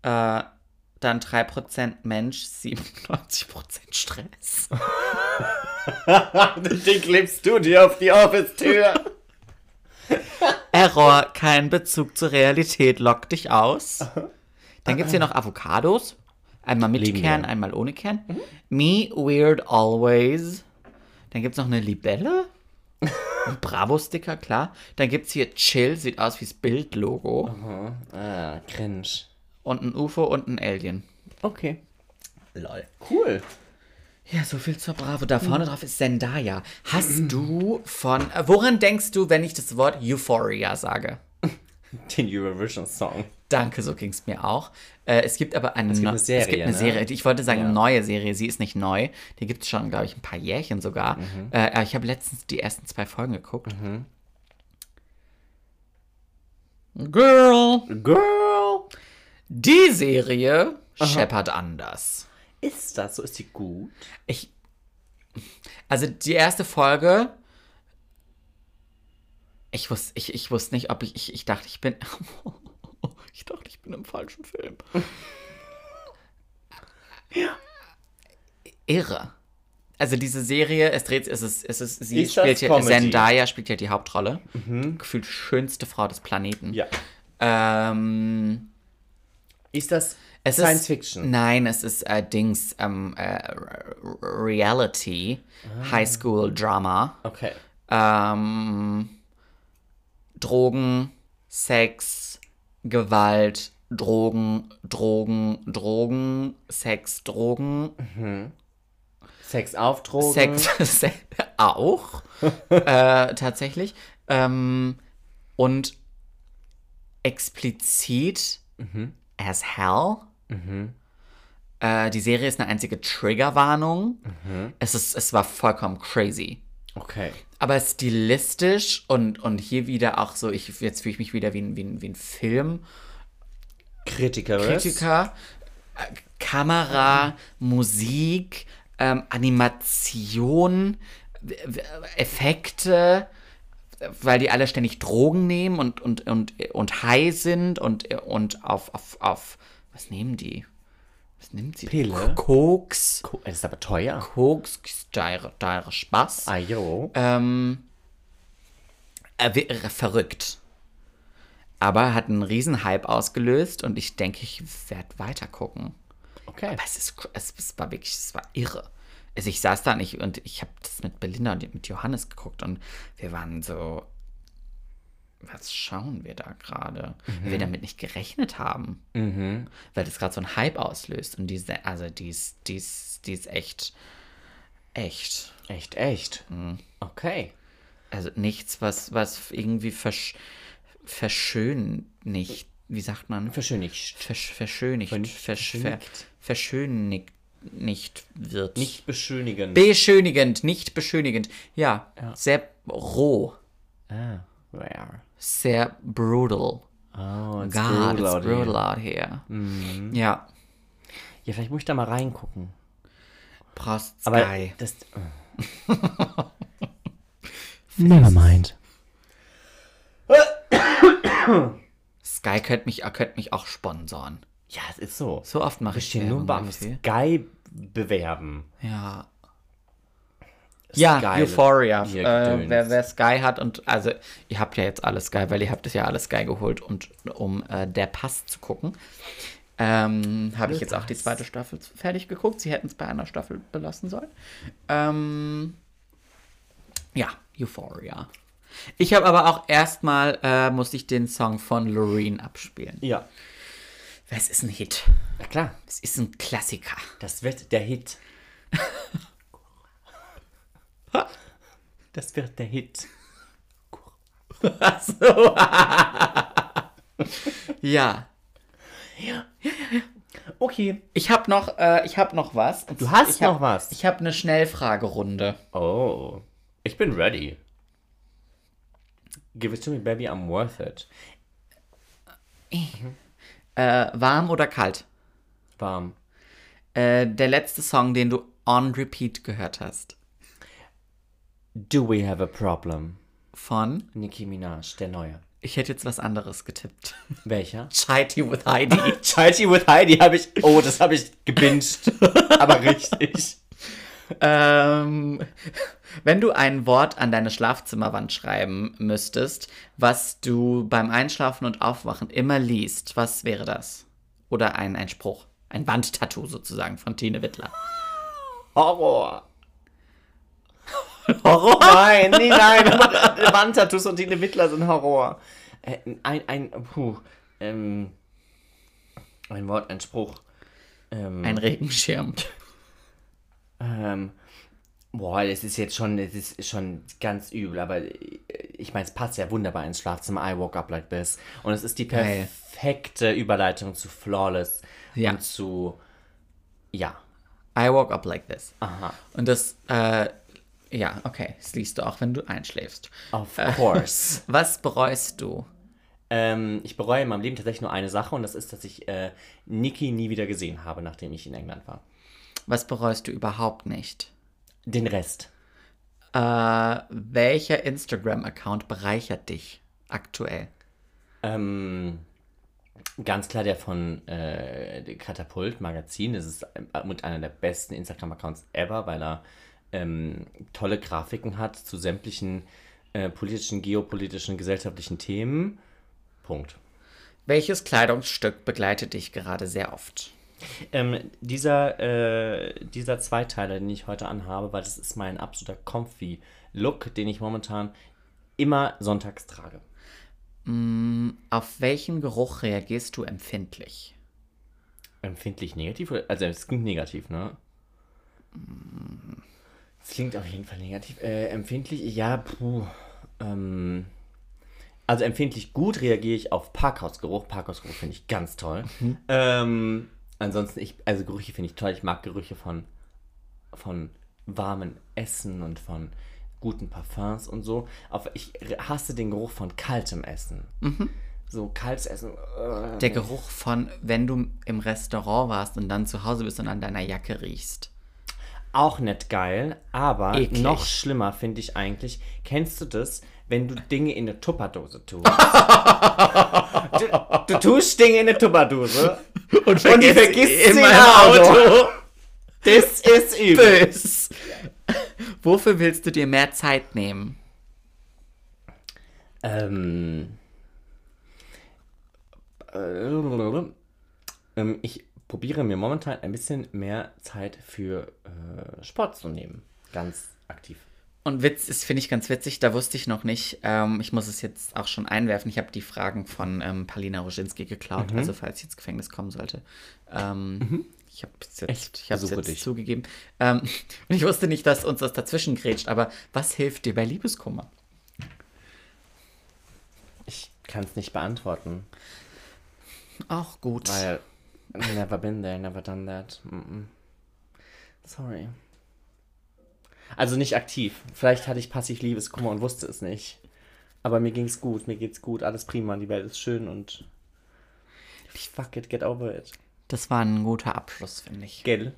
S2: Äh, dann 3% Mensch, 97% Stress.
S3: Den klebst du dir auf die Office-Tür.
S2: Error, kein Bezug zur Realität, lockt dich aus. Dann gibt es hier noch Avocados. Einmal mit
S3: Lieben
S2: Kern,
S3: wir.
S2: einmal ohne Kern. Me, weird, always. Dann gibt es noch eine Libelle. Ein Bravo-Sticker, klar. Dann gibt es hier Chill, sieht aus wie das Bildlogo.
S3: Ah, cringe.
S2: Und ein UFO und ein Alien.
S3: Okay.
S2: Lol.
S3: Cool.
S2: Ja, so viel zur Bravo. Da vorne drauf ist Zendaya. Hast du von. Äh, woran denkst du, wenn ich das Wort Euphoria sage?
S3: Den Eurovision-Song.
S2: Danke, so ging es mir auch. Äh, es gibt aber eine,
S3: gibt
S2: neu-
S3: eine Serie,
S2: Es gibt eine
S3: ne?
S2: Serie. Ich wollte sagen, eine
S3: Ja.
S2: neue Serie. Sie ist nicht neu. Die gibt es schon, glaube ich, ein paar Jährchen sogar.
S3: Mhm.
S2: Äh, aber ich habe letztens die ersten zwei Folgen geguckt. Girl.
S3: Girl.
S2: Die Serie scheppert anders.
S3: Ist das so? Ist die gut?
S2: Ich. Also die erste Folge. Ich wusste, ich, ich wusste nicht, ob ich, ich. Ich dachte, ich bin. Ich dachte, ich bin im falschen Film. Irre. Also diese Serie, es dreht, es ist, es ist, sie
S3: Ist
S2: spielt ja,
S3: Comedy?
S2: Zendaya spielt ja die Hauptrolle. Gefühlt schönste Frau des Planeten.
S3: Ja.
S2: Ähm,
S3: Ist das
S2: es
S3: Science
S2: ist,
S3: Fiction?
S2: Nein, es ist äh, Dings, ähm, äh, Reality, High School Drama,
S3: Okay.
S2: ähm, Drogen, Sex, Gewalt, Drogen, Drogen, Drogen, Sex, Drogen,
S3: Sex auf Drogen.
S2: Sex, Se auch, äh, tatsächlich, ähm, und explizit as hell. Äh, die Serie ist eine einzige Triggerwarnung. Es, ist, es war vollkommen crazy.
S3: Okay.
S2: Aber stilistisch und, und hier wieder auch so, ich, jetzt fühle ich mich wieder wie ein, wie ein, wie ein Filmkritiker.
S3: Kritiker.
S2: Kamera, Musik, ähm, Animation, Effekte, weil die alle ständig Drogen nehmen und, und, und, und high sind und, und auf, auf, auf, was nehmen die? Was nimmt sie?
S3: Pille?
S2: Koks.
S3: Cool, Das ist aber teuer.
S2: Koks, teure, teure Spaß.
S3: Ah, jo.
S2: Ähm, er wäre verrückt. Aber hat einen riesen Hype ausgelöst und ich denke, ich werde weiter gucken.
S3: Okay.
S2: Aber es, ist, es, es war wirklich, es war irre. Also ich saß da nicht und ich habe das mit Belinda und mit Johannes geguckt und wir waren so, was schauen wir da gerade? Weil wir damit nicht gerechnet haben. Weil das gerade so einen Hype auslöst und diese, also die ist, die ist, die ist echt, echt.
S3: Echt, echt. Okay.
S2: Also nichts, was, was irgendwie versch verschön nicht, wie sagt man?
S3: Verschönigt.
S2: Versch verschönigt, versch ver
S3: verschönigt.
S2: Nicht wird.
S3: Nicht beschönigen.
S2: beschönigend, nicht beschönigend. Ja, sehr roh,
S3: ah, where?
S2: sehr brutal.
S3: Oh, it's
S2: God,
S3: brutal
S2: it's brutal out here. Ja,
S3: Ja, vielleicht muss ich da mal reingucken. Aber
S2: Sky.
S3: das. Never mind.
S2: Sky könnte mich, könnte mich auch sponsoren.
S3: Ja, es ist so.
S2: So oft mache ich
S3: stehe nur beim. Sky bewerben.
S2: Ja. Ja,
S3: Sky-
S2: Euphoria.
S3: Hier
S2: Äh, wer, wer Sky hat und also ihr habt ja jetzt alles Sky, weil ihr habt es ja alles Sky geholt und um äh, der Pass zu gucken, ähm, habe ich jetzt auch die zweite Staffel fertig geguckt. Sie hätten es bei einer Staffel belassen sollen. Ähm, ja, Euphoria. Ich habe aber auch erstmal äh, musste ich den Song von Loreen abspielen.
S3: Ja.
S2: Weil es ist ein Hit.
S3: Na klar,
S2: Es ist ein Klassiker.
S3: das wird der Hit. Das wird der Hit.
S2: So. ja.
S3: Okay.
S2: Ich habe noch, äh, ich habe noch was. Und
S3: Du hast
S2: ich hab,
S3: noch was?
S2: Ich habe eine Schnellfragerunde.
S3: Oh. Ich bin ready. Give it to me, baby, I'm worth it.
S2: Äh, warm oder kalt?
S3: Warm.
S2: Äh, der letzte Song, den du on repeat gehört hast.
S3: Do we have a problem?
S2: Von?
S3: Nicki Minaj, der neue.
S2: Ich hätte jetzt was anderes getippt.
S3: Welcher?
S2: Chitty with Heidi.
S3: Chalty with Heidi habe ich. Oh, das habe ich gebinged. Aber richtig.
S2: Ähm, wenn du ein Wort an deine Schlafzimmerwand schreiben müsstest, was du beim Einschlafen und Aufwachen immer liest, was wäre das? Oder ein, ein Spruch. Ein Wandtattoo sozusagen von Tine Wittler.
S3: Horror.
S2: Horror?
S3: Nein, nee, nein. Wandtattoos und Tine Wittler sind Horror. Äh, ein, ein, puh, ähm, ein Wort, ein Spruch. Ähm,
S2: Ein Regenschirm.
S3: Ähm, boah, das ist jetzt schon, das ist schon ganz übel, aber ich meine, es passt ja wunderbar ins Schlafzimmer. I woke up like this. Und es ist die perfekte Überleitung zu Flawless
S2: Ja.
S3: und zu, ja.
S2: I woke up like this.
S3: Aha.
S2: Und das, äh, ja, okay, das liest du auch, wenn du einschläfst.
S3: Of course.
S2: Was bereust du?
S3: Ähm, ich bereue in meinem Leben tatsächlich nur eine Sache und das ist, dass ich äh, Niki nie wieder gesehen habe, nachdem ich in England war.
S2: Was bereust du überhaupt nicht?
S3: Den Rest.
S2: Äh, welcher Instagram-Account bereichert dich aktuell?
S3: Ähm, ganz klar der von äh, Katapult Magazin. Das ist äh, mit einer der besten Instagram-Accounts ever, weil er ähm, tolle Grafiken hat zu sämtlichen äh, politischen, geopolitischen, gesellschaftlichen Themen. Punkt.
S2: Welches Kleidungsstück begleitet dich gerade sehr oft?
S3: Ähm, dieser, äh, dieser Zweiteiler, den ich heute anhabe, weil das ist mein absoluter Comfy-Look, den ich momentan immer sonntags trage.
S2: Auf welchen Geruch reagierst du empfindlich?
S3: Empfindlich negativ? Also es klingt negativ, ne? Es klingt auf jeden Fall negativ. Äh, empfindlich, ja, puh. Ähm, also empfindlich gut reagiere ich auf Parkhausgeruch. Parkhausgeruch finde ich ganz toll. Ähm, ansonsten, ich, also Gerüche finde ich toll. Ich mag Gerüche von, von warmem Essen und von guten Parfums und so. Aber ich hasse den Geruch von kaltem Essen. so Kalbsessen. äh,
S2: Der Geruch von, wenn du im Restaurant warst und dann zu Hause bist und an deiner Jacke riechst.
S3: Auch nicht geil, aber
S2: Eklig.
S3: noch schlimmer finde ich eigentlich. Kennst du das, wenn du Dinge in eine Tupperdose tust? du, du tust Dinge in eine Tupperdose und, die vergisst sie im Auto. Das ist übel.
S2: Bös. Wofür willst du dir mehr Zeit nehmen?
S3: Ähm, äh, ähm, ich probiere mir momentan ein bisschen mehr Zeit für äh, Sport zu nehmen. Ganz aktiv.
S2: Und Witz ist, finde ich ganz witzig, da wusste ich noch nicht. Ähm, ich muss es jetzt auch schon einwerfen. Ich habe die Fragen von ähm, Palina Roginski geklaut,
S3: Mhm.
S2: also falls ich ins Gefängnis kommen sollte. Ähm, Ich habe es jetzt,
S3: Echt?
S2: ich hab's jetzt
S3: dich.
S2: zugegeben. Ähm, und ich wusste nicht, dass uns das dazwischen grätscht, aber was hilft dir bei Liebeskummer?
S3: Ich kann es nicht beantworten,
S2: Auch gut.
S3: weil never been there, never done that. Mm -mm. Sorry. Also nicht aktiv. Vielleicht hatte ich passiv Liebeskummer und wusste es nicht. Aber mir ging's gut, mir geht's gut, alles prima, die Welt ist schön und fuck it, get over it.
S2: Das war ein guter Abschluss, finde ich.
S3: Gell?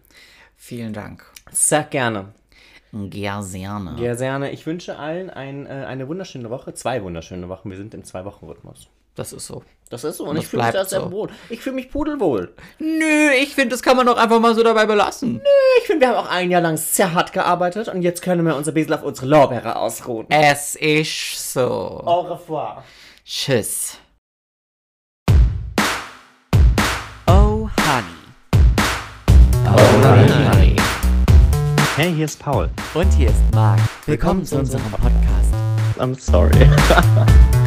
S2: Vielen Dank.
S3: Sehr gerne.
S2: Gerne.
S3: Ja, gerne. Ich wünsche allen ein, äh, eine wunderschöne Woche. Zwei wunderschöne Wochen. Wir sind im Zwei-Wochen-Rhythmus.
S2: Das ist so.
S3: Das ist so. Und
S2: Das
S3: ich fühle mich da sehr
S2: so.
S3: wohl. Ich fühle mich pudelwohl.
S2: Nö, ich finde, das kann man doch einfach mal so dabei belassen.
S3: Ich finde, wir haben auch ein Jahr lang sehr hart gearbeitet und jetzt können wir uns ein bisschen auf unsere Lorbeere ausruhen.
S2: Es ist so.
S3: Au revoir.
S2: Tschüss.
S1: Oh, Honey.
S2: Honey.
S4: Hey, hier ist Paul.
S1: Und hier ist Marc. Willkommen zu unserem Podcast.
S3: I'm sorry.